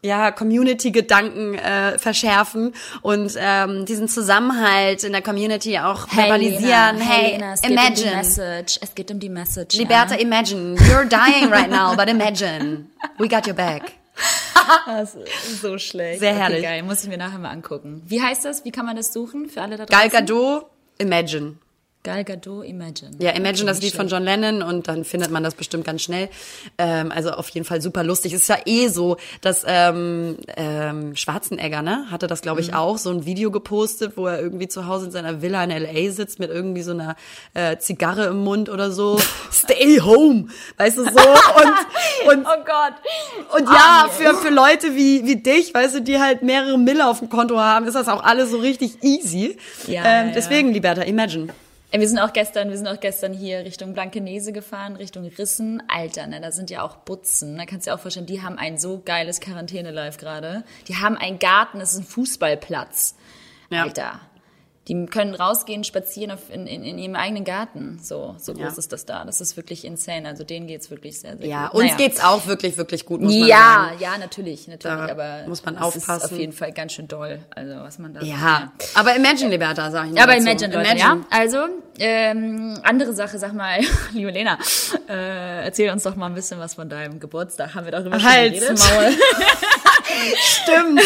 ja, Community-Gedanken äh, verschärfen und ähm, diesen Zusammenhalt in der Community auch verbalisieren. Lena, hey, Lena, es geht um die imagine. Message. Es geht um die Message. Liberta, ja? imagine. You're dying right now, but imagine. We got your back. Das ist so schlecht. Sehr okay, herrlich. geil, muss ich mir nachher mal angucken. Wie heißt das? Wie kann man das suchen für alle da Gal draußen? Gadot, imagine. Gal Gadot, Imagine. Ja, Imagine das Lied von. John Lennon und dann findet man das bestimmt ganz schnell. Ähm, also auf jeden Fall super lustig. Es ist ja eh so, dass ähm, ähm, Schwarzenegger, ne, hatte das glaube ich Mhm. auch, so ein Video gepostet, wo er irgendwie zu Hause in seiner Villa in L.A. sitzt mit irgendwie so einer äh, Zigarre im Mund oder so. Stay home, weißt du so. Und, und Oh Gott. und ja, für, für Leute wie, wie dich, weißt du, die halt mehrere Mille auf dem Konto haben, ist das auch alles so richtig easy. Ja, ähm, ja. deswegen, Liberta, imagine. Wir sind auch gestern, wir sind auch gestern hier Richtung Blankenese gefahren, Richtung Rissen. Alter, ne, da sind ja auch Butzen. Da kannst du dir auch vorstellen, die haben ein so geiles Quarantäne-Life gerade. Die haben einen Garten, das ist ein Fußballplatz. Ja. Alter. Die können rausgehen, spazieren auf, in, in, in ihrem eigenen Garten. So, so Ja. groß ist das da. Das ist wirklich insane. Also denen geht's wirklich sehr, sehr Ja, gut. uns Naja. geht's auch wirklich, wirklich gut, muss man ja, sagen. ja, natürlich, natürlich, Da aber muss man aufpassen. ist auf jeden Fall ganz schön doll. Also was man da Ja, aber Imagine, Liberta, sag ich nur Ja, aber. Imagine, Leute, ja. Also, ähm, andere Sache, sag mal, liebe Lena, äh, erzähl uns doch mal ein bisschen was von deinem Geburtstag. Haben wir darüber schon Halt's geredet? Maul. Stimmt.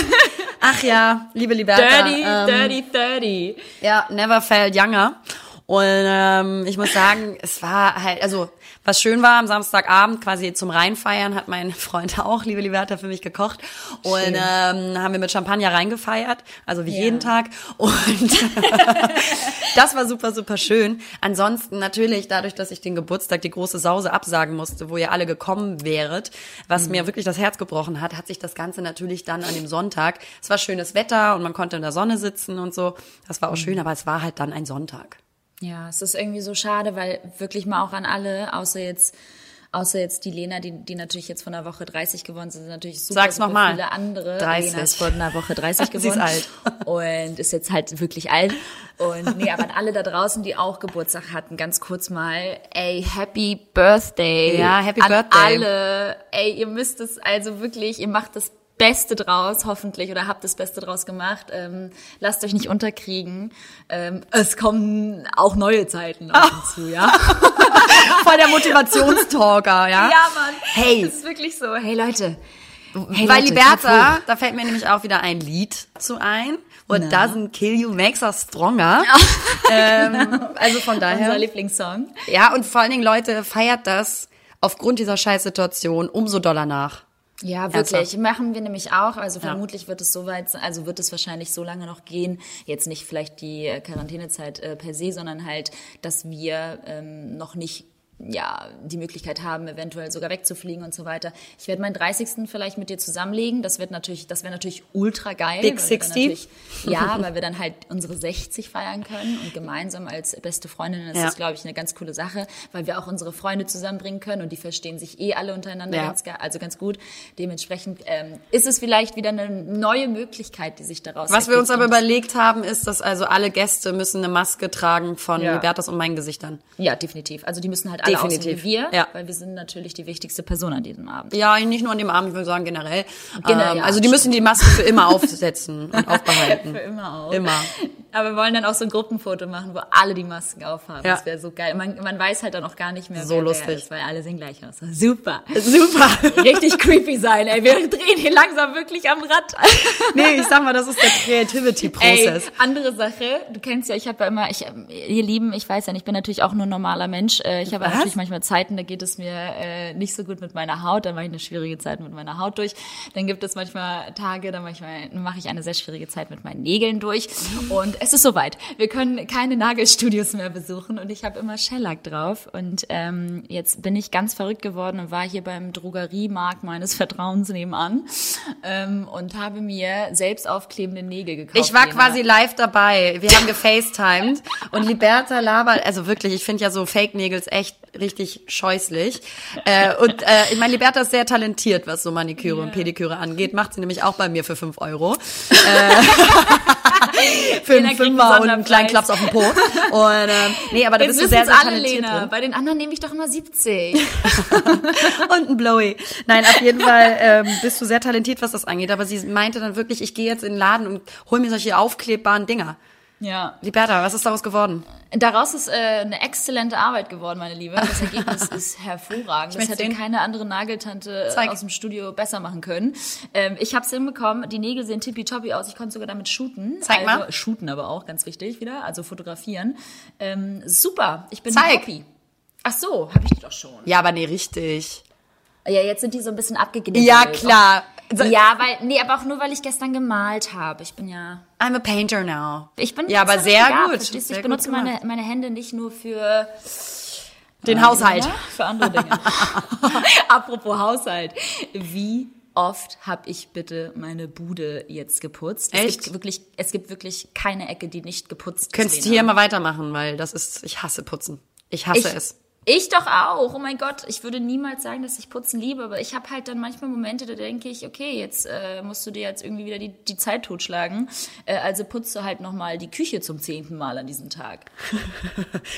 Ach ja, liebe Liberta. Dirty, ähm, dirty, dirty. Ja, never felt younger. Und ähm, ich muss sagen, es war halt, also was schön war, am Samstagabend quasi zum Reinfeiern hat mein Freund auch, liebe Liberta, für mich gekocht. Und Schön. ähm, haben wir mit Champagner reingefeiert, also wie Ja. jeden Tag. Und das war super, super schön. Ansonsten natürlich, dadurch, dass ich den Geburtstag, die große Sause absagen musste, wo ihr alle gekommen wäret, was Mhm. mir wirklich das Herz gebrochen hat, hat sich das Ganze natürlich dann an dem Sonntag, es war schönes Wetter und man konnte in der Sonne sitzen und so. Das Mhm. war auch schön, aber es war halt dann ein Sonntag. Ja, es ist irgendwie so schade, weil wirklich mal auch an alle, außer jetzt außer jetzt die Lena, die, die natürlich jetzt von der Woche 30 geworden sind, sind natürlich super, Sag's super noch mal. viele andere. 30. Lena ist von einer Woche 30 Sie ist geworden. alt. Und ist jetzt halt wirklich alt. Und nee, aber an alle da draußen, die auch Geburtstag hatten, ganz kurz mal, ey, Happy Birthday. Ja, Happy an Birthday. alle. Ey, ihr müsst es also wirklich, ihr macht das Beste draus, hoffentlich, oder habt das Beste draus gemacht. Ähm, lasst euch nicht unterkriegen. Ähm, es kommen auch neue Zeiten auf uns zu, ja? Voll der Motivationstalker, ja? Ja, Mann. Hey. Das ist wirklich so. Hey, Leute. Hey, Weil Leute, Liberta, da fällt mir nämlich auch wieder ein Lied zu ein. What Na. doesn't kill you makes us stronger. ähm, also von daher. Unser Lieblingssong. Ja, und vor allen Dingen, Leute, feiert das aufgrund dieser Scheißsituation umso doller nach. Ja, Ernsthaft. wirklich. Machen wir nämlich auch. Also vermutlich wird es so weit, sein- also wird es wahrscheinlich so lange noch gehen. Jetzt nicht vielleicht die äh, Quarantänezeit äh, per se, sondern halt, dass wir ähm, noch nicht ja, die Möglichkeit haben, eventuell sogar wegzufliegen und so weiter. Ich werde meinen 30. vielleicht mit dir zusammenlegen. Das wird natürlich, das wäre natürlich ultra geil. Big weil wir dann 60? natürlich- Ja, weil wir dann halt unsere 60 feiern können und gemeinsam als beste Freundinnen. Das Ja. ist, glaube ich, eine ganz coole Sache, weil wir auch unsere Freunde zusammenbringen können und die verstehen sich eh alle untereinander Ja. ganz also ganz gut. Dementsprechend ähm, ist es vielleicht wieder eine neue Möglichkeit, die sich daraus Was wir uns aber überlegt haben, ist, dass also alle Gäste müssen eine Maske tragen von Ja. Libertas und meinen Gesichtern. Ja, definitiv. Also die müssen halt alle Definitiv. wie wir, Ja. weil wir sind natürlich die wichtigste Person an diesem Abend. Ja, nicht nur an dem Abend, ich würde sagen generell. Generell, ähm, ja, also die müssen die Maske für immer aufsetzen und aufbehalten. Für immer auch. Immer. Aber wir wollen dann auch so ein Gruppenfoto machen, wo alle die Masken aufhaben. Ja. Das wäre so geil. Man, man weiß halt dann auch gar nicht mehr, So wer lustig. wer ist, weil alle sehen gleich aus. Super. Super. Richtig creepy sein, ey. Wir drehen hier langsam wirklich am Rad. nee, ich sag mal, das ist der Creativity-Prozess. andere Sache, du kennst ja, ich habe ja immer, ich, ihr Lieben, ich weiß ja nicht, ich bin natürlich auch nur ein normaler Mensch. Äh, Ich habe natürlich manchmal Zeiten, da geht es mir äh, nicht so gut mit meiner Haut, dann mache ich eine schwierige Zeit mit meiner Haut durch. Dann gibt es manchmal Tage, da mache ich, mache ich eine sehr schwierige Zeit mit meinen Nägeln durch. Und es ist soweit. Wir können keine Nagelstudios mehr besuchen und ich habe immer Shellac drauf. Und ähm, jetzt bin ich ganz verrückt geworden und war hier beim Drogeriemarkt meines Vertrauens nebenan ähm, und habe mir selbst aufklebende Nägel gekauft. Ich war quasi live dabei. Wir haben gefacetimed und Liberta labert, also wirklich, ich finde ja so Fake-Nägels echt richtig scheußlich. Äh, und äh, ich meine, Liberta ist sehr talentiert, was so Maniküre und Pediküre angeht. Macht sie nämlich auch bei mir für 5 Euro. Äh, für Lena einen kriegt Fünfer und einen kleinen. Klaps auf den Po. Und ähm, nee, aber da Jetzt bist du sehr, sehr alle, talentiert Lena. drin. Bei den anderen nehme ich doch immer 70. und ein Blowy. Nein, auf jeden Fall ähm, bist du sehr talentiert, was das angeht. Aber sie meinte dann wirklich, ich gehe jetzt in den Laden und hol mir solche aufklebbaren Dinger. Ja. Liberta, was ist daraus geworden? Daraus ist äh, eine exzellente Arbeit geworden, meine Liebe. Das Ergebnis ist hervorragend. Das möchte hätte keine andere Nageltante Zeig. aus dem Studio besser machen können. Ähm, ich habe es hinbekommen. Die Nägel sehen tippitoppi aus. Ich konnte sogar damit shooten. Zeig also, mal. Shooten aber auch, ganz wichtig wieder. Also fotografieren. Ähm, super. Ich bin Zeig. happy. Ach so, habe ich die doch schon. Ja, aber nee, richtig. Ja, jetzt sind die so ein bisschen abgegniffen. Ja, klar. Ja, weil, nee, aber auch nur, weil ich gestern gemalt habe. Ich bin ja, I'm a painter now. ich bin Ja, aber sehr begabt, gut. Sehr Ich benutze gemacht. meine, meine Hände nicht nur für Den Haushalt. Ja, für andere Dinge. Apropos Haushalt. Wie oft habe ich bitte meine Bude jetzt geputzt? Es Echt? gibt wirklich, es gibt wirklich keine Ecke, die nicht geputzt Könntest ist. du hier mal weitermachen, weil das ist, ich hasse Putzen. Ich hasse ich, es. Ich doch auch. Oh mein Gott, ich würde niemals sagen, dass ich Putzen liebe, aber ich habe halt dann manchmal Momente, da denke ich, okay, jetzt äh, musst du dir jetzt irgendwie wieder die, die Zeit totschlagen. Äh, also putzt du halt nochmal die Küche zum zehnten Mal an diesem Tag.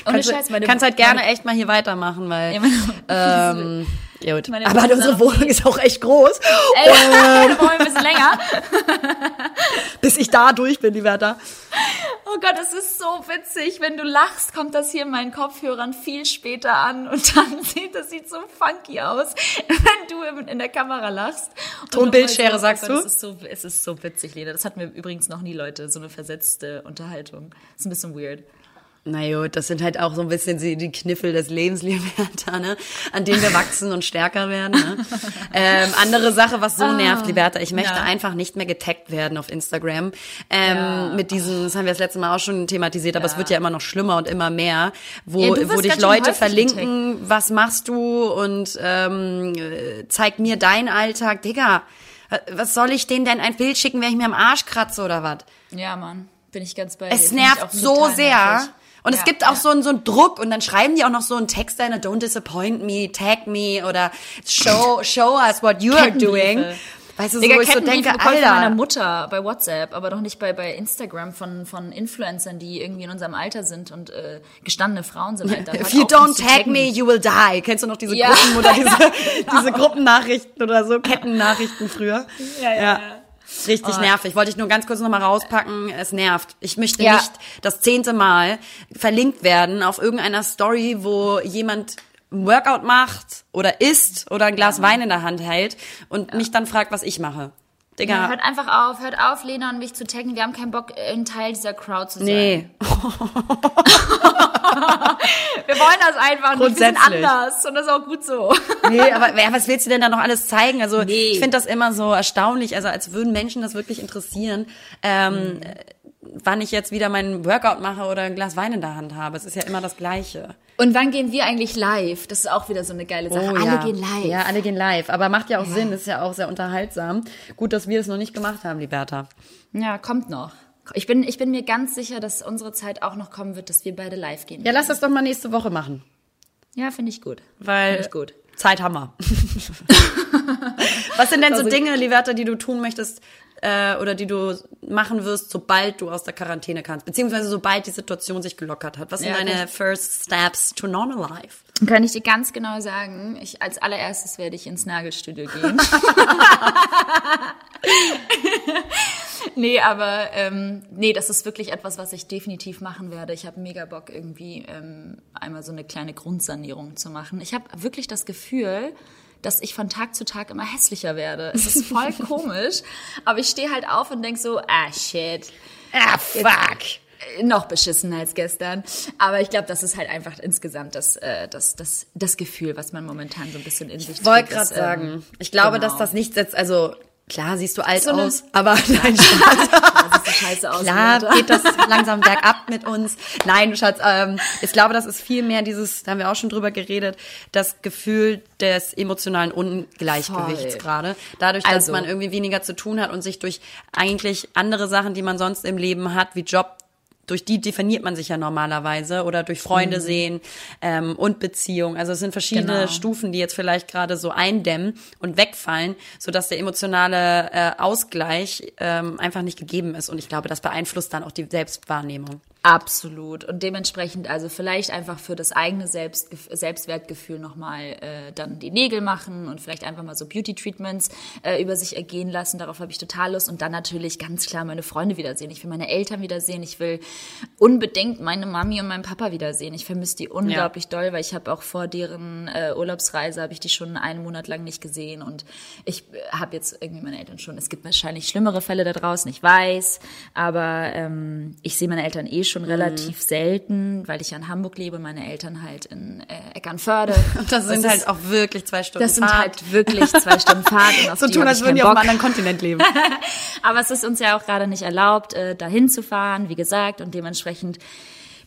Ohne Kannst, Scheiß, meine, kannst halt gerne echt mal hier weitermachen, weil, Ja, ähm, gut. Meine Aber unsere Wohnung ist auch echt groß. Ey, wir brauchen ein bisschen länger. Bis ich da durch bin, die Wärter. Oh Gott, es ist so witzig. Wenn du lachst, kommt das hier in meinen Kopfhörern viel später an und dann sieht das sieht so funky aus, wenn du in- der Kamera lachst. Tonbildschere, sagst oh Gott, du? Es ist, so, es ist so witzig, Lena. Das hatten wir übrigens noch nie, Leute, so eine versetzte Unterhaltung. ist ein bisschen weird. Na gut, das sind halt auch so ein bisschen die Kniffel des Lebens, liebe Liberta, ne? an denen wir wachsen und stärker werden. Ne? ähm, andere Sache, was so nervt, Liberta, ich möchte Ah, ja. einfach nicht mehr getaggt werden auf Instagram. Ähm, Ja. Mit diesen, das haben wir das letzte Mal auch schon thematisiert, aber Ja. es wird ja immer noch schlimmer und immer mehr, wo, wo dich Leute verlinken, was machst du und ähm, äh, zeig mir deinen Alltag. Digga, was soll ich denen denn ein Bild schicken, wenn ich mir am Arsch kratze oder was? Ja, Mann. Bin ich ganz bei Es dir. Auch nervt so sehr. nervig. Und es Ja, gibt auch ja. so einen, so einen Druck und dann schreiben die auch noch so einen Text da, don't disappoint me, tag me oder show, show us what you are doing. Weißt du, so, Digga, wo ich so denke, von meiner Alter. Mutter bei WhatsApp, aber doch nicht bei, bei Instagram von, von Influencern, die irgendwie in unserem Alter sind und äh, gestandene Frauen sind. Alter. If you don't tag me, you will die. Kennst du noch diese Ja. Gruppen oder diese, diese Gruppennachrichten oder so, Kettennachrichten früher? Ja, ja, ja. Richtig nervig. Wollte ich nur ganz kurz nochmal rauspacken. Es nervt. Ich möchte Ja. nicht das zehnte Mal verlinkt werden auf irgendeiner Story, wo jemand ein Workout macht oder isst oder ein Glas Wein in der Hand hält und mich dann fragt, was ich mache. Digga, Ja, hört einfach auf, hört auf, Lena und mich zu taggen. Wir haben keinen Bock, ein Teil dieser Crowd zu sein. nee. Wir wollen das einfach nicht. Wir sind anders und das ist auch gut so. Nee, aber was willst du denn da noch alles zeigen? Also Nee. ich finde das immer so erstaunlich, also als würden Menschen das wirklich interessieren, ähm, äh, wann ich jetzt wieder meinen Workout mache oder ein Glas Wein in der Hand habe. Es ist ja immer das Gleiche. Und wann gehen wir eigentlich live? Das ist auch wieder so eine geile Sache. Alle ja. gehen live. Ja, alle gehen live. Aber macht ja auch Sinn, ist ja auch sehr unterhaltsam. Gut, dass wir es noch nicht gemacht haben, Liberta. Ja, kommt noch. Ich bin, ich bin mir ganz sicher, dass unsere Zeit auch noch kommen wird, dass wir beide live gehen. Ja, lass das doch mal nächste Woche machen. Ja, finde ich gut. Weil Finde ich gut. Zeit haben wir. Was sind denn so Also- Dinge, Liberta, die du tun möchtest äh, oder die du machen wirst, sobald du aus der Quarantäne kannst? Beziehungsweise sobald die Situation sich gelockert hat. Was sind Ja, deine first steps to normal life? Kann ich dir ganz genau sagen, ich, als allererstes werde ich ins Nagelstudio gehen. nee, aber ähm, nee, das ist wirklich etwas, was ich definitiv machen werde. Ich habe mega Bock, irgendwie ähm, einmal so eine kleine Grundsanierung zu machen. Ich habe wirklich das Gefühl, dass ich von Tag zu Tag immer hässlicher werde. Es ist voll komisch, aber ich stehe halt auf und denk so, ah shit. Ah, fuck. noch beschissener als gestern. Aber ich glaube, das ist halt einfach insgesamt das, äh, das, das, das Gefühl, was man momentan so ein bisschen in sich Ich wollte trägt, gerade dass, sagen, ähm, ich glaube, genau. dass das nicht setzt, also klar siehst du alt So aus, aber nein, scheiße aus. Klar geht das langsam bergab mit uns. Nein, Schatz, ähm, ich glaube, das ist viel mehr dieses, da haben wir auch schon drüber geredet, das Gefühl des emotionalen Ungleichgewichts Voll. gerade. Dadurch, dass Also- man irgendwie weniger zu tun hat und sich durch eigentlich andere Sachen, die man sonst im Leben hat, wie Job, durch die definiert man sich ja normalerweise oder durch Freunde sehen ähm, und Beziehung. Also es sind verschiedene Genau. Stufen, die jetzt vielleicht gerade so eindämmen und wegfallen, sodass der emotionale äh, Ausgleich ähm, einfach nicht gegeben ist. Und ich glaube, das beeinflusst dann auch die Selbstwahrnehmung. Absolut. Und dementsprechend also vielleicht einfach für das eigene Selbst, Selbstwertgefühl nochmal äh, dann die Nägel machen und vielleicht einfach mal so Beauty-Treatments äh, über sich ergehen lassen. Darauf habe ich total Lust. Und dann natürlich ganz klar meine Freunde wiedersehen. Ich will meine Eltern wiedersehen. Ich will unbedingt meine Mami und meinen Papa wiedersehen. Ich vermisse die unglaublich doll, weil ich habe auch vor deren äh, Urlaubsreise, habe ich die schon einen Monat lang nicht gesehen. Und ich äh, habe jetzt irgendwie meine Eltern schon. Es gibt wahrscheinlich schlimmere Fälle da draußen, ich weiß. Aber ähm, ich sehe meine Eltern eh schon relativ selten, weil ich ja in Hamburg lebe und meine Eltern halt in äh, Eckernförde. Das sind ist- halt auch wirklich zwei Stunden das sind Fahrt. halt wirklich zwei Stunden Fahrt. Und auf so die tun, als würden die auf einem anderen Kontinent leben. Aber es ist uns ja auch gerade nicht erlaubt, äh, dahin zu fahren, wie gesagt, und dementsprechend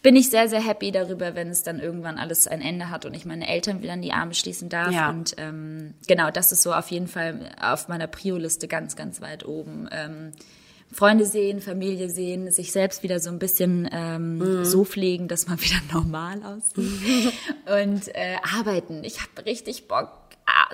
bin ich sehr, sehr happy darüber, wenn es dann irgendwann alles ein Ende hat und ich meine Eltern wieder in die Arme schließen darf. Ja. Und ähm, genau, das ist so auf jeden Fall auf meiner Prio-Liste ganz, ganz weit oben. Ähm, Freunde sehen, Familie sehen, sich selbst wieder so ein bisschen ähm, Mhm. so pflegen, dass man wieder normal aussieht. und äh, arbeiten. Ich habe richtig Bock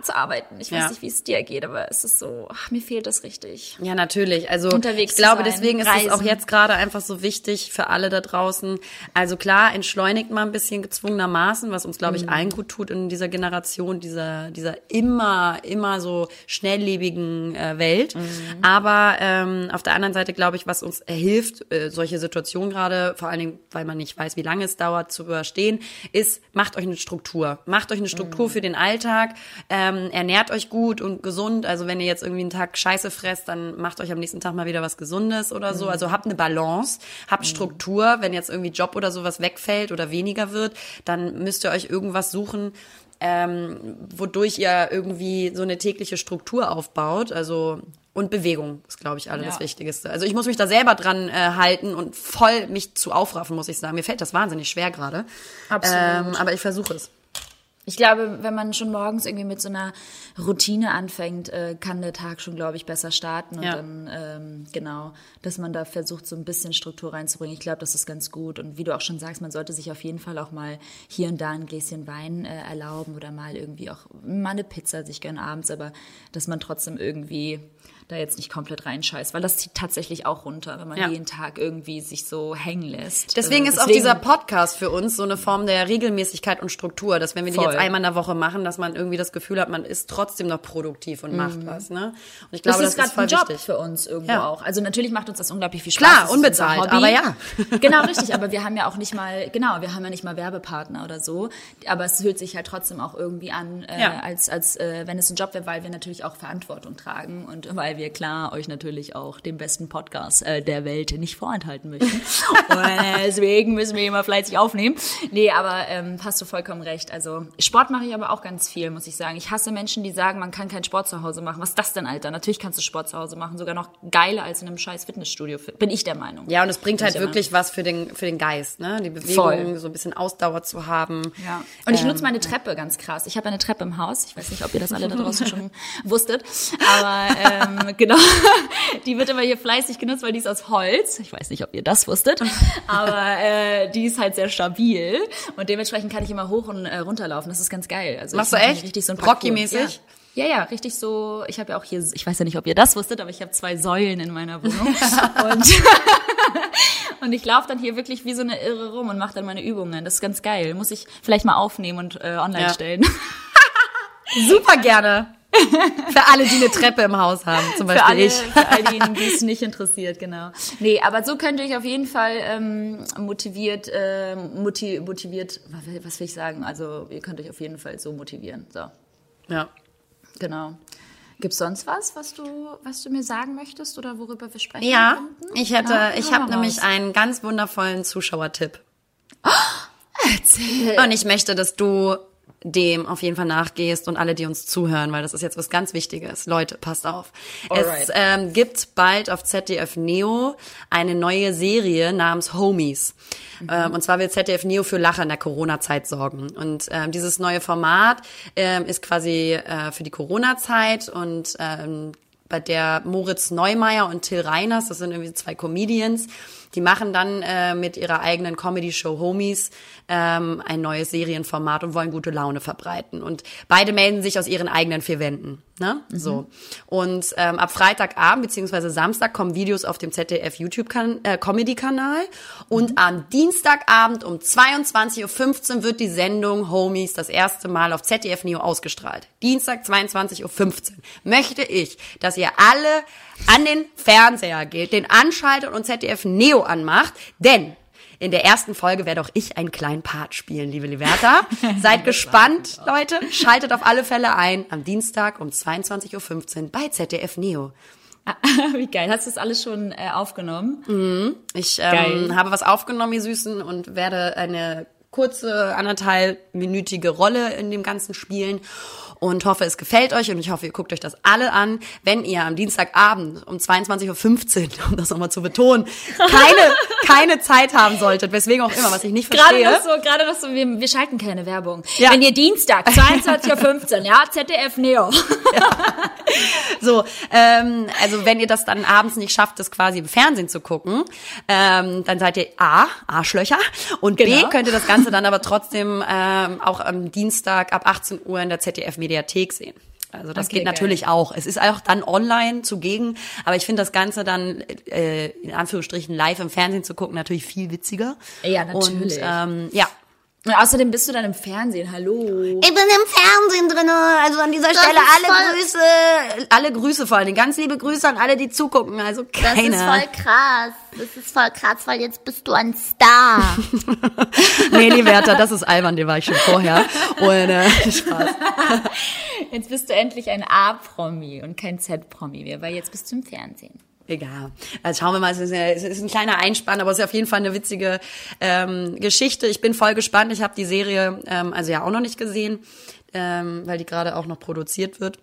zu arbeiten. Ich weiß Ja. nicht, wie es dir geht, aber es ist so, ach, mir fehlt das richtig. Ja, natürlich. Also Unterwegs ich glaube, sein, deswegen ist es auch reisen. jetzt gerade einfach so wichtig für alle da draußen. Also klar, entschleunigt mal ein bisschen gezwungenermaßen, was uns, glaube ich, Mhm. allen gut tut in dieser Generation, dieser, dieser immer, immer so schnelllebigen äh, Welt. Mhm. Aber ähm, auf der anderen Seite, glaube ich, was uns hilft, äh, solche Situationen gerade, vor allen Dingen, weil man nicht weiß, wie lange es dauert zu überstehen, ist, macht euch eine Struktur. Macht euch eine Struktur Mhm. für den Alltag. Ähm, ernährt euch gut und gesund. Also wenn ihr jetzt irgendwie einen Tag Scheiße fresst, dann macht euch am nächsten Tag mal wieder was Gesundes oder so. Also habt eine Balance, habt Struktur. Wenn jetzt irgendwie Job oder sowas wegfällt oder weniger wird, dann müsst ihr euch irgendwas suchen, ähm, wodurch ihr irgendwie so eine tägliche Struktur aufbaut. Also und Bewegung ist, glaube ich, alle Ja. das Wichtigste. Also ich muss mich da selber dran äh, halten und voll mich zu aufraffen, muss ich sagen. Mir fällt das wahnsinnig schwer gerade. Absolut. Ähm, aber ich versuche es. Ich glaube, wenn man schon morgens irgendwie mit so einer Routine anfängt, äh, kann der Tag schon, glaube ich, besser starten. Und Ja. dann, ähm, genau, dass man da versucht, so ein bisschen Struktur reinzubringen. Ich glaube, das ist ganz gut. Und wie du auch schon sagst, man sollte sich auf jeden Fall auch mal hier und da ein Gläschen Wein äh, erlauben oder mal irgendwie auch mal eine Pizza sich gönnen abends, aber dass man trotzdem irgendwie da jetzt nicht komplett reinscheißt, weil das zieht tatsächlich auch runter, wenn man Ja. jeden Tag irgendwie sich so hängen lässt. Deswegen Äh, ist auch dieser Podcast für uns so eine Form der Regelmäßigkeit und Struktur, dass wenn wir die jetzt einmal in der Woche machen, dass man irgendwie das Gefühl hat, man ist trotzdem noch produktiv und macht was. Ne? Und ich Das glaube, ist das gerade ist voll ein Job wichtig. für uns irgendwo Ja. auch. Also natürlich macht uns das unglaublich viel Spaß. Klar, unbezahlt, aber ja. Genau, richtig. Aber wir haben ja auch nicht mal, genau, wir haben ja nicht mal Werbepartner oder so. Aber es fühlt sich halt trotzdem auch irgendwie an, äh, Ja. als, als äh, wenn es ein Job wäre, weil wir natürlich auch Verantwortung tragen und weil wir klar euch natürlich auch den besten Podcast äh, der Welt nicht vorenthalten möchten. und äh, deswegen müssen wir immer fleißig aufnehmen. Nee, aber ähm, hast du vollkommen recht. Also Sport mache ich aber auch ganz viel, muss ich sagen. Ich hasse Menschen, die sagen, man kann keinen Sport zu Hause machen. Was ist das denn, Alter? Natürlich kannst du Sport zu Hause machen, sogar noch geiler als in einem scheiß Fitnessstudio. Bin ich der Meinung. Ja, und es bringt Bin halt wirklich was für den, für den Geist, ne? Die Bewegung, Voll. so ein bisschen Ausdauer zu haben. Ja. Und ich Ähm, nutze meine Treppe ganz krass. Ich habe eine Treppe im Haus. Ich weiß nicht, ob ihr das alle da draußen schon wusstet. Aber ähm, genau, die wird immer hier fleißig genutzt, weil die ist aus Holz. Ich weiß nicht, ob ihr das wusstet. Aber äh, die ist halt sehr stabil. Und dementsprechend kann ich immer hoch und äh, runterlaufen. Das ist ganz geil. Also Machst du echt? Richtig so ein. Rocky-mäßig? Ja. ja, ja, richtig so. Ich habe ja auch hier, ich weiß ja nicht, ob ihr das wusstet, aber ich habe zwei Säulen in meiner Wohnung. und Und ich laufe dann hier wirklich wie so eine Irre rum und mache dann meine Übungen. Das ist ganz geil. Muss ich vielleicht mal aufnehmen und äh, online Ja. stellen. Super gerne. Für alle, die eine Treppe im Haus haben, zum Für Beispiel alle, ich. für all diejenigen, die es nicht interessiert, genau. Nee, aber so könnt ihr euch auf jeden Fall ähm, motiviert, äh, motiv motiviert, was will- was will ich sagen? Also ihr könnt euch auf jeden Fall so motivieren. So, Ja. genau. Gibt's sonst was, was du, was du mir sagen möchtest oder worüber wir sprechen? Ja, könnten? ich hätte, Ja, ich hau habe nämlich einen ganz wundervollen Zuschauertipp. Erzähl. Und ich möchte, dass du dem auf jeden Fall nachgehst und alle, die uns zuhören, weil das ist jetzt was ganz Wichtiges. Leute, passt auf. Alright. Es ähm, gibt bald auf ZDF Neo eine neue Serie namens Homies. Ähm, und zwar will ZDF Neo für Lacher in der Corona-Zeit sorgen. Und ähm, dieses neue Format ähm, ist quasi äh, für die Corona-Zeit und ähm, bei der Moritz Neumeier und Till Reiners, das sind irgendwie zwei Comedians, die machen dann äh, mit ihrer eigenen Comedy-Show Homies ähm, ein neues Serienformat und wollen gute Laune verbreiten. Und beide melden sich aus ihren eigenen vier Wänden. Ne? So. Und ähm, ab Freitagabend beziehungsweise Samstag kommen Videos auf dem ZDF YouTube-Comedy-Kanal. Äh, Comedy-Kanal. und am Dienstagabend um 22.15 Uhr wird die Sendung Homies das erste Mal auf ZDF Neo ausgestrahlt. Dienstag 22.15 Uhr. Möchte ich, dass ihr alle an den Fernseher geht, den anschaltet und ZDF Neo anmacht, denn in der ersten Folge werde auch ich einen kleinen Part spielen, liebe Liberta. Seid gespannt, Leute. Schaltet auf alle Fälle ein am Dienstag um 22.15 Uhr bei ZDF Neo. Wie geil. Hast du das alles schon äh, aufgenommen? Ich ähm, habe was aufgenommen, ihr Süßen, und werde eine kurze, anderthalbminütige Rolle in dem Ganzen spielen und hoffe, es gefällt euch und ich hoffe, ihr guckt euch das alle an. Wenn ihr am Dienstagabend um 22.15 Uhr, um das nochmal zu betonen, keine, keine Zeit haben solltet, weswegen auch immer, was ich nicht Gerade verstehe. noch so, gerade noch so, wir, wir schalten keine Werbung. Ja. Wenn ihr Dienstag, 22.15 Uhr, ja, ZDF Neo. So, ähm, also wenn ihr das dann abends nicht schafft, das quasi im Fernsehen zu gucken, ähm, dann seid ihr A, Arschlöcher und B, Genau. könnt ihr das Ganze dann aber trotzdem ähm, auch am Dienstag ab 18 Uhr in der ZDF-Mediathek sehen. Also das Okay, geht geil. natürlich auch. Es ist auch dann online zugegen, aber ich finde das Ganze dann äh, in Anführungsstrichen live im Fernsehen zu gucken natürlich viel witziger. Ja, natürlich. Und ähm, ja, Und außerdem bist du dann im Fernsehen, hallo. ich bin im Fernsehen drin, also an dieser Stelle ist alle voll- Grüße, alle Grüße vor allen Dingen, ganz liebe Grüße an alle, die zugucken, also Das keine. ist voll krass. Das ist voll krass, weil jetzt bist du ein Star. nee, nee, Werther, das ist albern, den war ich schon vorher. Und äh, Spaß. Jetzt bist du endlich ein A-Promi und kein Z-Promi mehr, weil jetzt bist du im Fernsehen. Egal. Also schauen wir mal, es ist, ein kleiner Einspann, aber es ist auf jeden Fall eine witzige ähm, Geschichte. Ich bin voll gespannt. Ich habe die Serie ähm, also ja auch noch nicht gesehen, ähm, weil die gerade auch noch produziert wird.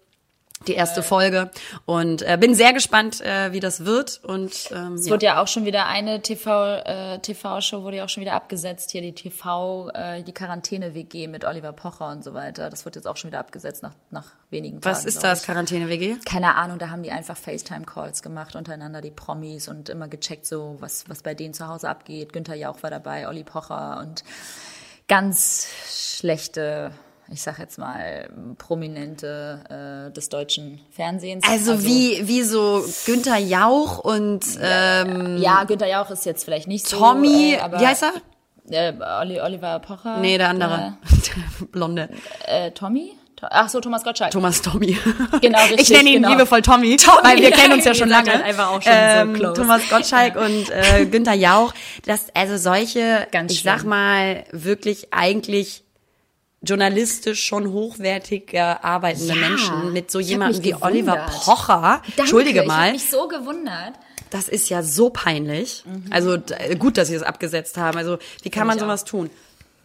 Die erste Folge und äh, bin sehr gespannt, äh, wie das wird. Und ähm, Es ja. wird ja auch schon wieder eine TV, äh, TV-Show wurde ja auch schon wieder abgesetzt. Hier die TV, äh, die Quarantäne-WG mit Oliver Pocher und so weiter. Das wird jetzt auch schon wieder abgesetzt nach, nach wenigen Tagen. was ist das, Quarantäne-WG? keine Ahnung, da haben die einfach FaceTime-Calls gemacht untereinander, die Promis und immer gecheckt, so was, was bei denen zu Hause abgeht. Günther Jauch war dabei, Olli Pocher und ganz schlechte, ich sag jetzt mal, Prominente äh, des deutschen Fernsehens. Also, wie wie so Günther Jauch und ähm, Ja, Günther Jauch ist jetzt vielleicht nicht so. Tommy, äh, aber, wie heißt er? Äh, Oliver Pocher. Nee, der andere. Blonde. Äh, Tommy? To- Ach so, Thomas Gottschalk. Thomas Tommy. Genau, richtig, Ich nenne ihn genau. liebevoll Tommy, Tommy, weil wir kennen uns ja schon lange. halt einfach auch schon so close. Thomas Gottschalk und äh, Günther Jauch. Das, also solche, Ganz ich schlimm. sag mal, wirklich eigentlich journalistisch schon hochwertiger arbeitende Ja, Menschen mit so ich jemandem wie Oliver. Pocher. Danke, Entschuldige Ich mal. habe mich so gewundert. Das ist ja so peinlich. Mhm. Also d- gut, dass sie das abgesetzt haben. Also wie kann man ich auch. sowas tun?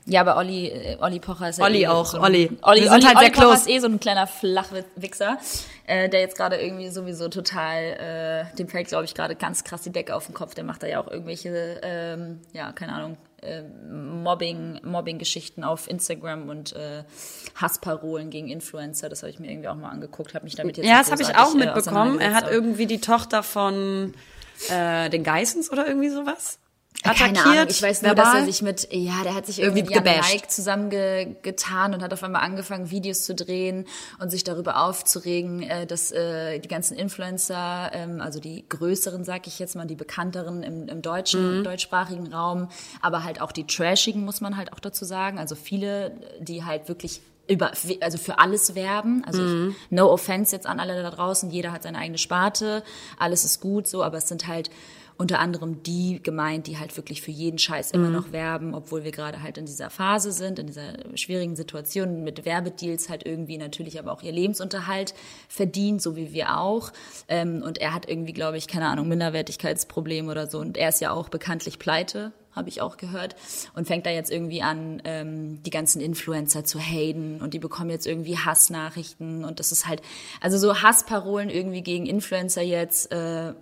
Ja, aber Olli, äh, Olli Pocher ist ja Olli eh auch, so ein, Olli. Olli, Olli, halt Olli sehr Pocher ist eh so ein kleiner Flachwichser, äh, der jetzt gerade irgendwie sowieso total, äh, dem fällt glaube ich gerade ganz krass die Decke auf den Kopf. Der macht da ja auch irgendwelche, ähm, ja, keine Ahnung, äh, Mobbing, Mobbing-Geschichten auf Instagram und äh, Hassparolen gegen Influencer. Das habe ich mir irgendwie auch mal angeguckt, habe mich damit jetzt Ja, das habe ich auch äh, mitbekommen. Er hat irgendwie die Tochter von äh, den Geissens oder irgendwie sowas attackiert. Keine Ahnung, ich weiß nur, dass verbal. er sich mit, ja, der hat sich Irgendwie irgendwie mit Jan. Like zusammengetan und hat auf einmal angefangen, Videos zu drehen und sich darüber aufzuregen, äh, dass äh, die ganzen Influencer, ähm, also die größeren, sag ich jetzt mal, die bekannteren im, im deutschen, Mhm. deutschsprachigen Raum, aber halt auch die trashigen, muss man halt auch dazu sagen. Also viele, die halt wirklich über, also für alles werben. Also Mhm. ich, no offense jetzt an alle da draußen, jeder hat seine eigene Sparte, alles ist gut so, aber es sind halt unter anderem die gemeint, die halt wirklich für jeden Scheiß immer noch werben, obwohl wir gerade halt in dieser Phase sind, in dieser schwierigen Situation mit Werbedeals halt irgendwie natürlich aber auch ihr Lebensunterhalt verdient, so wie wir auch. Ähm, und er hat irgendwie, glaube ich, keine Ahnung, Minderwertigkeitsproblem oder so. Und er ist ja auch bekanntlich pleite, habe ich auch gehört. Und fängt da jetzt irgendwie an, ähm, die ganzen Influencer zu haten und die bekommen jetzt irgendwie Hassnachrichten. Und das ist halt, also so Hassparolen irgendwie gegen Influencer jetzt. Äh,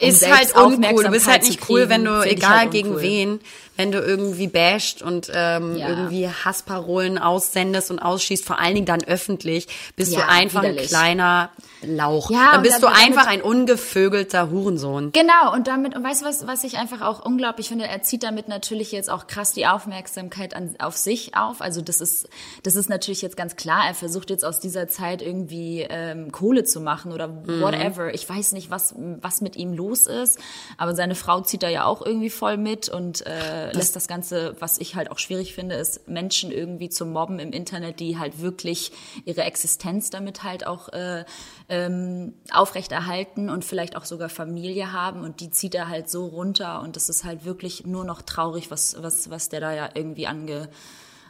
um ist halt uncool. Du bist halt nicht cool, wenn du, egal halt gegen wen, wenn du irgendwie basht und ähm, Ja. irgendwie Hassparolen aussendest und ausschießt, vor allen Dingen dann öffentlich, bist Ja, du einfach ein widerlich. kleiner Lauch. Ja, dann bist dann- du einfach ein ungevögelter Hurensohn. Genau, und damit, und weißt du was, was ich einfach auch unglaublich finde, er zieht damit natürlich jetzt auch krass die Aufmerksamkeit an, auf sich auf. Also das ist, das ist natürlich jetzt ganz klar, er versucht jetzt aus dieser Zeit irgendwie ähm, Kohle zu machen oder whatever. Ich weiß nicht, was, was mit ihm los ist, aber seine Frau zieht da ja auch irgendwie voll mit und äh, lässt das Ganze, was ich halt auch schwierig finde, ist Menschen irgendwie zu mobben im Internet, die halt wirklich ihre Existenz damit halt auch äh, ähm, aufrechterhalten und vielleicht auch sogar Familie haben und die zieht er halt so runter und das ist halt wirklich nur noch traurig, was, was, was der da ja irgendwie ange,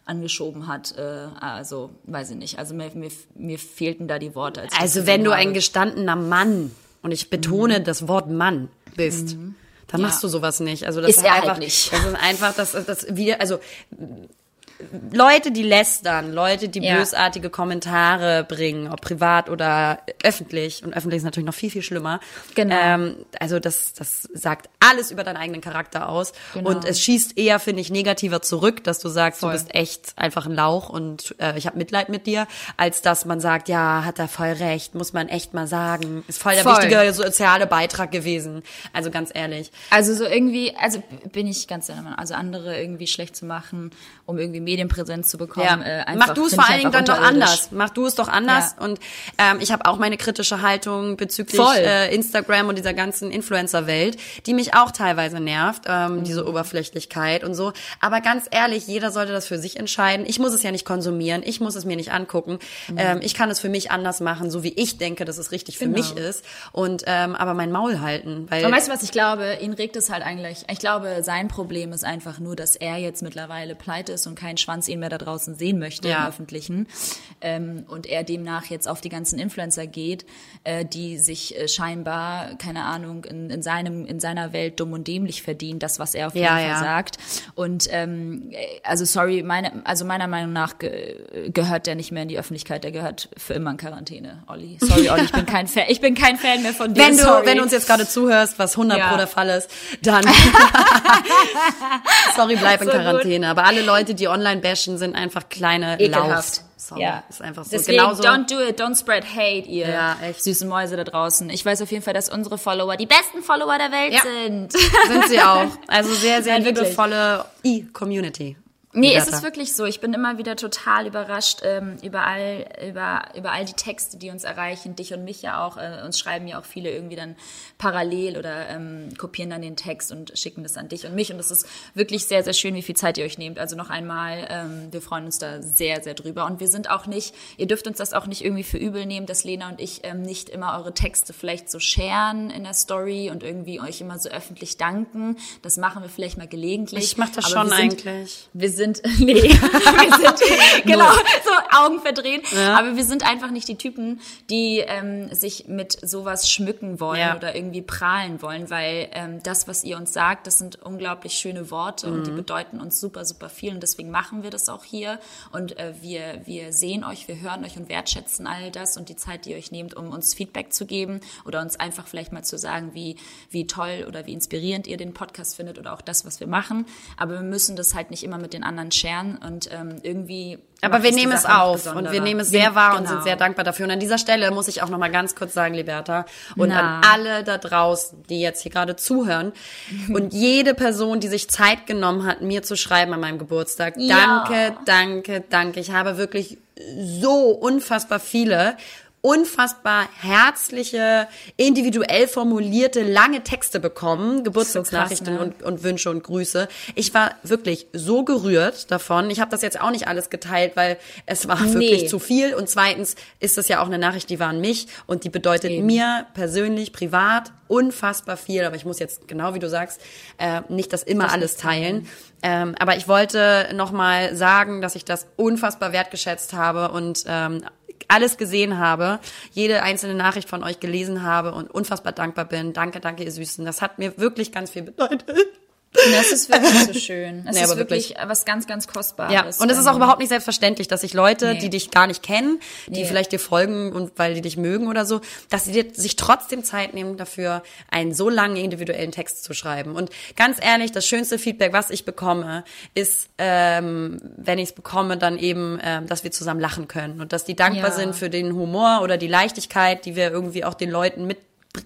angeschoben hat. Äh, also, weiß ich nicht. Also mir, mir, mir fehlten da die Worte. Als das Also wenn du gesehen ein habe. gestandener Mann, und ich betone das Wort Mann, bist, dann Ja. machst du sowas nicht. Also das Ist ist, halt einfach, nicht. das ist einfach, das, das wieder, also Leute, die lästern, Leute, die Ja. bösartige Kommentare bringen, ob privat oder öffentlich, und öffentlich ist natürlich noch viel, viel schlimmer. Genau. Ähm, also das, das sagt alles über deinen eigenen Charakter aus. Genau. Und es schießt eher, finde ich, negativer zurück, dass du sagst, Voll. du bist echt einfach ein Lauch und äh, ich habe Mitleid mit dir, als dass man sagt, ja, hat er voll recht, muss man echt mal sagen. Ist voll der Voll. wichtige soziale Beitrag gewesen. Also ganz ehrlich. Also so irgendwie, also bin ich ganz der Meinung, also andere irgendwie schlecht zu machen, um irgendwie Medienpräsenz zu bekommen. Äh, einfach, Mach du es vor allen Dingen einfach dann doch anders. Mach du es doch anders. Ja. Und ähm, ich habe auch meine kritische Haltung bezüglich Voll. äh, Instagram und dieser ganzen Influencer-Welt, die mich auch teilweise nervt, ähm, diese Mhm. Oberflächlichkeit und so. Aber ganz ehrlich, jeder sollte das für sich entscheiden. Ich muss es ja nicht konsumieren, ich muss es mir nicht angucken. Mhm. Ähm, ich kann es für mich anders machen, so wie ich denke, dass es richtig für Genau. mich ist. Und ähm, aber mein Maul halten. Weil Und weißt du, was ich glaube? Ihn regt es halt eigentlich. Ich glaube, sein Problem ist einfach nur, dass er jetzt mittlerweile pleite ist und kein Schwanz ihn mehr da draußen sehen möchte Ja. im Öffentlichen. Ähm, und er demnach jetzt auf die ganzen Influencer geht, äh, die sich äh, scheinbar, keine Ahnung, in, in, seinem, in seiner Welt dumm und dämlich verdienen, das, was er auf jeden Ja, Fall ja. sagt. Und ähm, also sorry, meine, also meiner Meinung nach ge gehört der nicht mehr in die Öffentlichkeit, der gehört für immer in Quarantäne, Olli. Sorry, Olli, ich bin kein Fan, ich bin kein Fan mehr von dir. Wenn du, sorry. wenn du uns jetzt gerade zuhörst, was 100 Ja. pro der Fall ist, dann sorry, bleib in So gut. Quarantäne. Aber alle Leute, die online bashen, sind einfach kleine Ekelhaft. Lauf. Sorry, Ja. ist einfach so. Deswegen, Genauso. don't do it, don't spread hate, ihr Ja, echt. süßen Mäuse da draußen. Ich weiß auf jeden Fall, dass unsere Follower die besten Follower der Welt Ja. sind. sind sie auch. Also sehr, sehr Nein, liebevolle E-Community. Nee, es ist wirklich so. Ich bin immer wieder total überrascht ähm, über, all, über, über all die Texte, die uns erreichen, dich und mich ja auch. Äh, uns schreiben ja auch viele irgendwie dann parallel oder ähm, kopieren dann den Text und schicken das an dich und mich. Und es ist wirklich sehr, sehr schön, wie viel Zeit ihr euch nehmt. Also noch einmal, ähm, wir freuen uns da sehr, sehr drüber. Und wir sind auch nicht, ihr dürft uns das auch nicht irgendwie für übel nehmen, dass Lena und ich ähm, nicht immer eure Texte vielleicht so sharen in der Story und irgendwie euch immer so öffentlich danken. Das machen wir vielleicht mal gelegentlich. Ich mach das Aber schon wir sind, eigentlich. wir sind, nee, wir sind, genau, so Augen verdreht. Aber wir sind einfach nicht die Typen, die ähm, sich mit sowas schmücken wollen Ja. oder irgendwie prahlen wollen, weil ähm, das, was ihr uns sagt, das sind unglaublich schöne Worte und die Mhm. bedeuten uns super, super viel und deswegen machen wir das auch hier und äh, wir, wir sehen euch, wir hören euch und wertschätzen all das und die Zeit, die ihr euch nehmt, um uns Feedback zu geben oder uns einfach vielleicht mal zu sagen, wie, wie toll oder wie inspirierend ihr den Podcast findet oder auch das, was wir machen. Aber wir müssen das halt nicht immer mit den anderen scheren und ähm, irgendwie. Aber wir nehmen es auf und wir nehmen es sehr wahr und genau. sind sehr dankbar dafür. Und an dieser Stelle muss ich auch noch mal ganz kurz sagen, Liberta, und Na. an alle da draußen, die jetzt hier gerade zuhören und jede Person, die sich Zeit genommen hat, mir zu schreiben an meinem Geburtstag. Ja. Danke, danke, danke. Ich habe wirklich so unfassbar viele unfassbar herzliche, individuell formulierte, lange Texte bekommen, Geburtstagsnachrichten ne? und, und Wünsche und Grüße. Ich war wirklich so gerührt davon. Ich habe das jetzt auch nicht alles geteilt, weil es war wirklich zu viel. Und zweitens ist es ja auch eine Nachricht, die war an mich und die bedeutet mir persönlich, privat unfassbar viel. Aber ich muss jetzt, genau wie du sagst, äh, nicht das immer alles teilen. Ähm, aber ich wollte nochmal sagen, dass ich das unfassbar wertgeschätzt habe und ähm, alles gesehen habe, jede einzelne Nachricht von euch gelesen habe und unfassbar dankbar bin. Danke, danke, ihr Süßen. Das hat mir wirklich ganz viel bedeutet. Das ist wirklich so schön. Es Nee, ist wirklich, wirklich. was ganz, ganz Kostbares. Ja, und es ist auch überhaupt nicht selbstverständlich, dass sich Leute, Nee. die dich gar nicht kennen, die Nee. vielleicht dir folgen und weil die dich mögen oder so, dass sie dir sich trotzdem Zeit nehmen dafür, einen so langen individuellen Text zu schreiben. Und ganz ehrlich, das schönste Feedback, was ich bekomme, ist, ähm, wenn ich es bekomme, dann eben, ähm, dass wir zusammen lachen können und dass die dankbar Ja. sind für den Humor oder die Leichtigkeit, die wir irgendwie auch den Leuten mit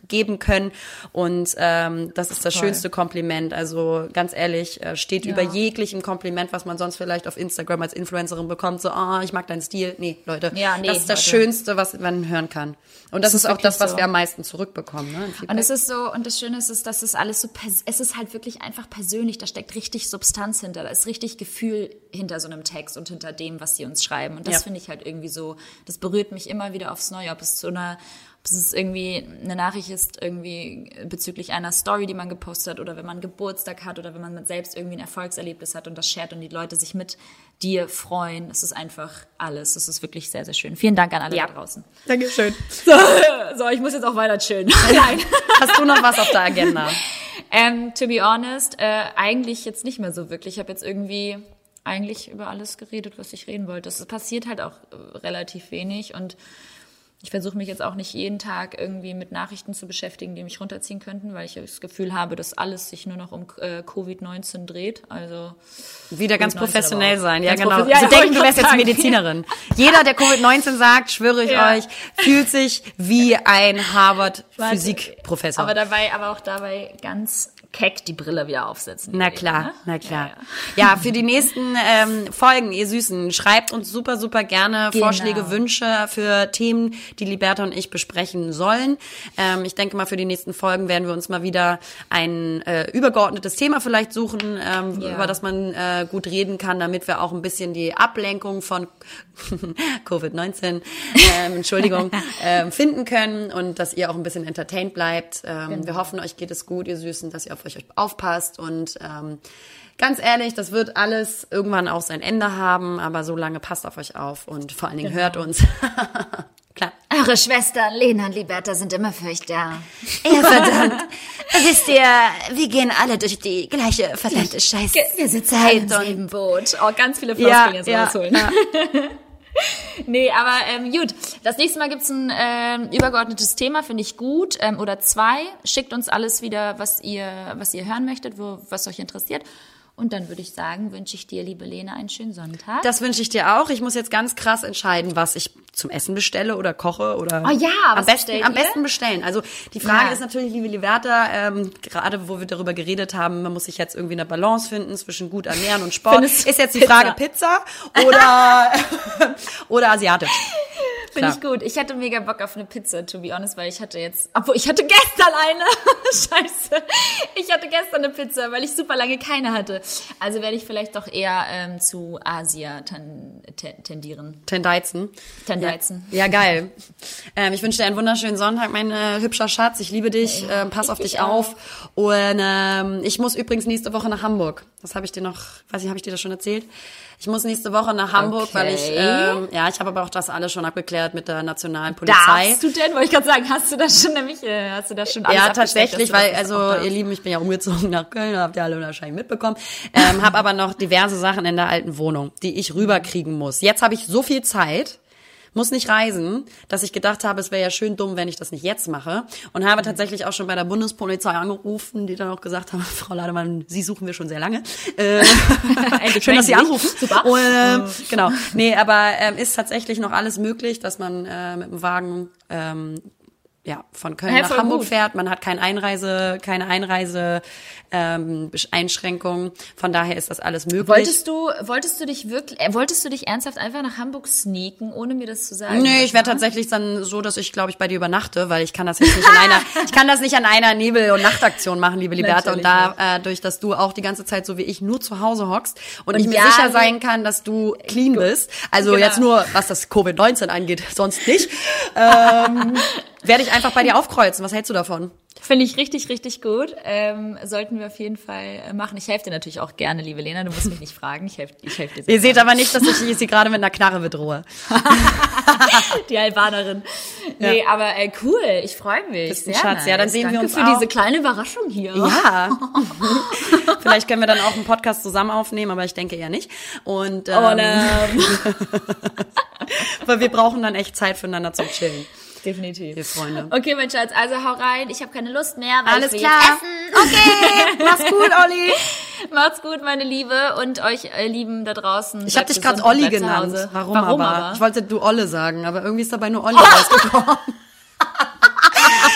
geben können und ähm, das ist das Voll. schönste Kompliment. Also ganz ehrlich, äh, steht Ja. über jeglichem Kompliment, was man sonst vielleicht auf Instagram als Influencerin bekommt. So, ah, ich mag deinen Stil. Nee, Leute, Ja, nee, das ist das Leute. Schönste, was man hören kann. Und das, Das ist ist auch das, was so. wir am meisten zurückbekommen. Ne? Und es ist so, und das Schöne ist, ist, dass es alles so, es ist halt wirklich einfach persönlich, da steckt richtig Substanz hinter, da ist richtig Gefühl hinter so einem Text und hinter dem, was sie uns schreiben. Und das Ja. finde ich halt irgendwie so, das berührt mich immer wieder aufs Neue, ob es zu einer, ob es irgendwie eine Nachricht ist, irgendwie bezüglich einer Story, die man gepostet hat, oder wenn man Geburtstag hat, oder wenn man selbst irgendwie ein Erfolgserlebnis hat und das shared und die Leute sich mit dir freuen. Es ist einfach alles. Es ist wirklich sehr, sehr schön. Vielen Dank an alle Ja. da draußen. Dankeschön. So, ich muss jetzt auch weiter chillen. Nein. Hast du noch was auf der Agenda? Ähm, to be honest, äh, eigentlich jetzt nicht mehr so wirklich. Ich habe jetzt irgendwie eigentlich über alles geredet, was ich reden wollte. Es passiert halt auch äh, relativ wenig und ich versuche mich jetzt auch nicht jeden Tag irgendwie mit Nachrichten zu beschäftigen, die mich runterziehen könnten, weil ich das Gefühl habe, dass alles sich nur noch um äh, Covid-19 dreht. Also Wieder ganz Covid-19 professionell sein. Ja, Ganz genau. Sie ja, denken, du wärst ich jetzt sagen. Medizinerin. Jeder, der Covid-19 sagt, schwöre ich Ja. euch, fühlt sich wie ein Harvard-Physikprofessor. Aber dabei, aber auch dabei ganz keck die Brille wieder aufsetzen. Na klar, ne? na klar. Ja, Ja, für die nächsten ähm, Folgen, ihr Süßen, schreibt uns super, super gerne Genau. Vorschläge, Wünsche für Themen, die Liberta und ich besprechen sollen. Ähm, ich denke mal, für die nächsten Folgen werden wir uns mal wieder ein äh, übergeordnetes Thema vielleicht suchen, ähm, Ja. über das man äh, gut reden kann, damit wir auch ein bisschen die Ablenkung von Covid-19, ähm, Entschuldigung, ähm, finden können und dass ihr auch ein bisschen entertained bleibt. Ähm, Genau. Wir hoffen, euch geht es gut, ihr Süßen, dass ihr auf euch aufpasst und ähm, ganz ehrlich, das wird alles irgendwann auch sein Ende haben, aber so lange passt auf euch auf und vor allen Dingen Genau. hört uns. Klar. Eure Schwestern Lena und Liberta sind immer für euch da. Ja, verdammt. Wisst ihr, wir gehen alle durch die gleiche verdammte Scheiße. Wir sitzen alle im selben Boot. Oh, ganz viele Ja, Floskeln jetzt ja, rausholen. nee, aber ähm, gut. Das nächste Mal gibt's ein ähm, übergeordnetes Thema, finde ich gut. Ähm, oder zwei. Schickt uns alles wieder, was ihr, was ihr hören möchtet, wo, was euch interessiert. Und dann würde ich sagen, wünsche ich dir, liebe Lena, einen schönen Sonntag. Das wünsche ich dir auch. Ich muss jetzt ganz krass entscheiden, was ich zum Essen bestelle oder koche oder Oh ja, am besten am besten bestellen. Also die Frage Ja. ist natürlich, liebe Liberta, ähm, gerade wo wir darüber geredet haben, man muss sich jetzt irgendwie eine Balance finden zwischen gut ernähren und Sport. Findest ist jetzt die Pizza? Frage Pizza oder oder asiatisch. Finde ich gut. Ich hatte mega Bock auf eine Pizza, to be honest, weil ich hatte jetzt, obwohl ich hatte gestern eine. Scheiße. Ich hatte gestern eine Pizza, weil ich super lange keine hatte. Also werde ich vielleicht doch eher ähm, zu Asia ten, ten, tendieren. Tendeizen. Tendeizen. Ja, geil. Ähm, ich wünsche dir einen wunderschönen Sonntag, mein äh, hübscher Schatz. Ich liebe dich. Ähm, pass auf dich auf. Und ähm, ich muss übrigens nächste Woche nach Hamburg. Das habe ich dir noch, weiß ich, habe ich dir das schon erzählt? Ich muss nächste Woche nach Hamburg, weil ich, Okay. ähm, ja, ich habe aber auch das alles schon abgeklärt mit der nationalen Polizei. Darfst du denn? Wollte ich gerade sagen, hast du das schon nämlich, äh, hast du das schon alles Ja, tatsächlich, weil, also, ihr Lieben, ich bin ja umgezogen nach Köln, habt ihr alle wahrscheinlich mitbekommen. Ähm, habe aber noch diverse Sachen in der alten Wohnung, die ich rüberkriegen muss. Jetzt habe ich so viel Zeit, muss nicht reisen, dass ich gedacht habe, es wäre ja schön dumm, wenn ich das nicht jetzt mache. Und habe tatsächlich auch schon bei der Bundespolizei angerufen, die dann auch gesagt haben, Frau Lademann, Sie suchen wir schon sehr lange. Äh, schön, dass Sie anrufen. Super. Und, ähm, genau. Nee, aber ähm, ist tatsächlich noch alles möglich, dass man äh, mit dem Wagen ähm, ja, von Köln Ja, nach Hamburg gut. fährt. Man hat kein Einreise, keine Einreise ähm, Einschränkungen. Von daher ist das alles möglich. Wolltest du, wolltest du dich wirklich, äh, wolltest du dich ernsthaft einfach nach Hamburg sneaken, ohne mir das zu sagen? Nee, ich wäre tatsächlich dann so, dass ich, glaube ich, bei dir übernachte, weil ich kann das jetzt nicht in einer, ich kann das nicht an einer Nebel- und Nachtaktion machen, liebe Liberta. Und Natürlich da, äh, dass du auch die ganze Zeit so wie ich nur zu Hause hockst und, Und ich mir ja, sicher nee. sein kann, dass du clean bist, also Genau. jetzt nur, was das Covid-19 angeht, sonst nicht, ähm, werde ich einfach bei dir aufkreuzen. Was hältst du davon? Finde ich richtig, richtig gut. Ähm, sollten wir auf jeden Fall äh, machen. Ich helfe dir natürlich auch gerne, liebe Lena. Du musst mich nicht fragen. Ich helfe ich helf dir sehr Ihr seht aber nicht, dass ich sie gerade mit einer Knarre bedrohe. die Albanerin. Nee, aber äh, cool. Ich freue mich. Sehr Schatz. Nice. Ja, dann sehen wir Danke uns für auch. diese kleine Überraschung hier. Ja. Vielleicht können wir dann auch einen Podcast zusammen aufnehmen, aber ich denke eher nicht. Und ähm, ähm, weil wir brauchen dann echt Zeit füreinander zum Chillen. Definitiv. Wir Freunde. Okay, mein Schatz, also hau rein. Ich habe keine Lust mehr. Weil Alles ich will klar. Jetzt essen. Okay, mach's gut, Olli. Macht's gut, meine Liebe. Und euch äh, Lieben da draußen. Ich habe dich gerade Olli genannt. Warum, Warum aber? aber? Ich wollte du Olle sagen, aber irgendwie ist dabei nur Olli rausgekommen.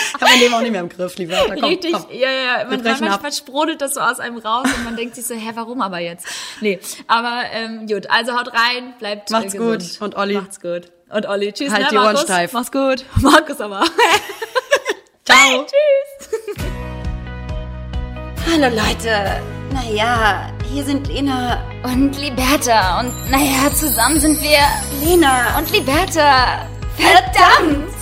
ich habe mein Leben auch nicht mehr im Griff, lieber. Komm, Richtig, komm. ja, ja, man, manchmal ab. sprudelt das so aus einem raus und man denkt sich so, hä, warum aber jetzt? Nee, aber ähm, gut, also haut rein, bleibt Macht's äh, gut. gesund. Und Olli. Macht's gut und Olli. Tschüss, halt ne, die Markus. Ohren steif. Mach's gut. Markus aber. Ciao. Tschüss. Hallo Leute. Naja, hier sind Lena und Liberta. Und naja, zusammen sind wir Lena und Liberta. Verdammt!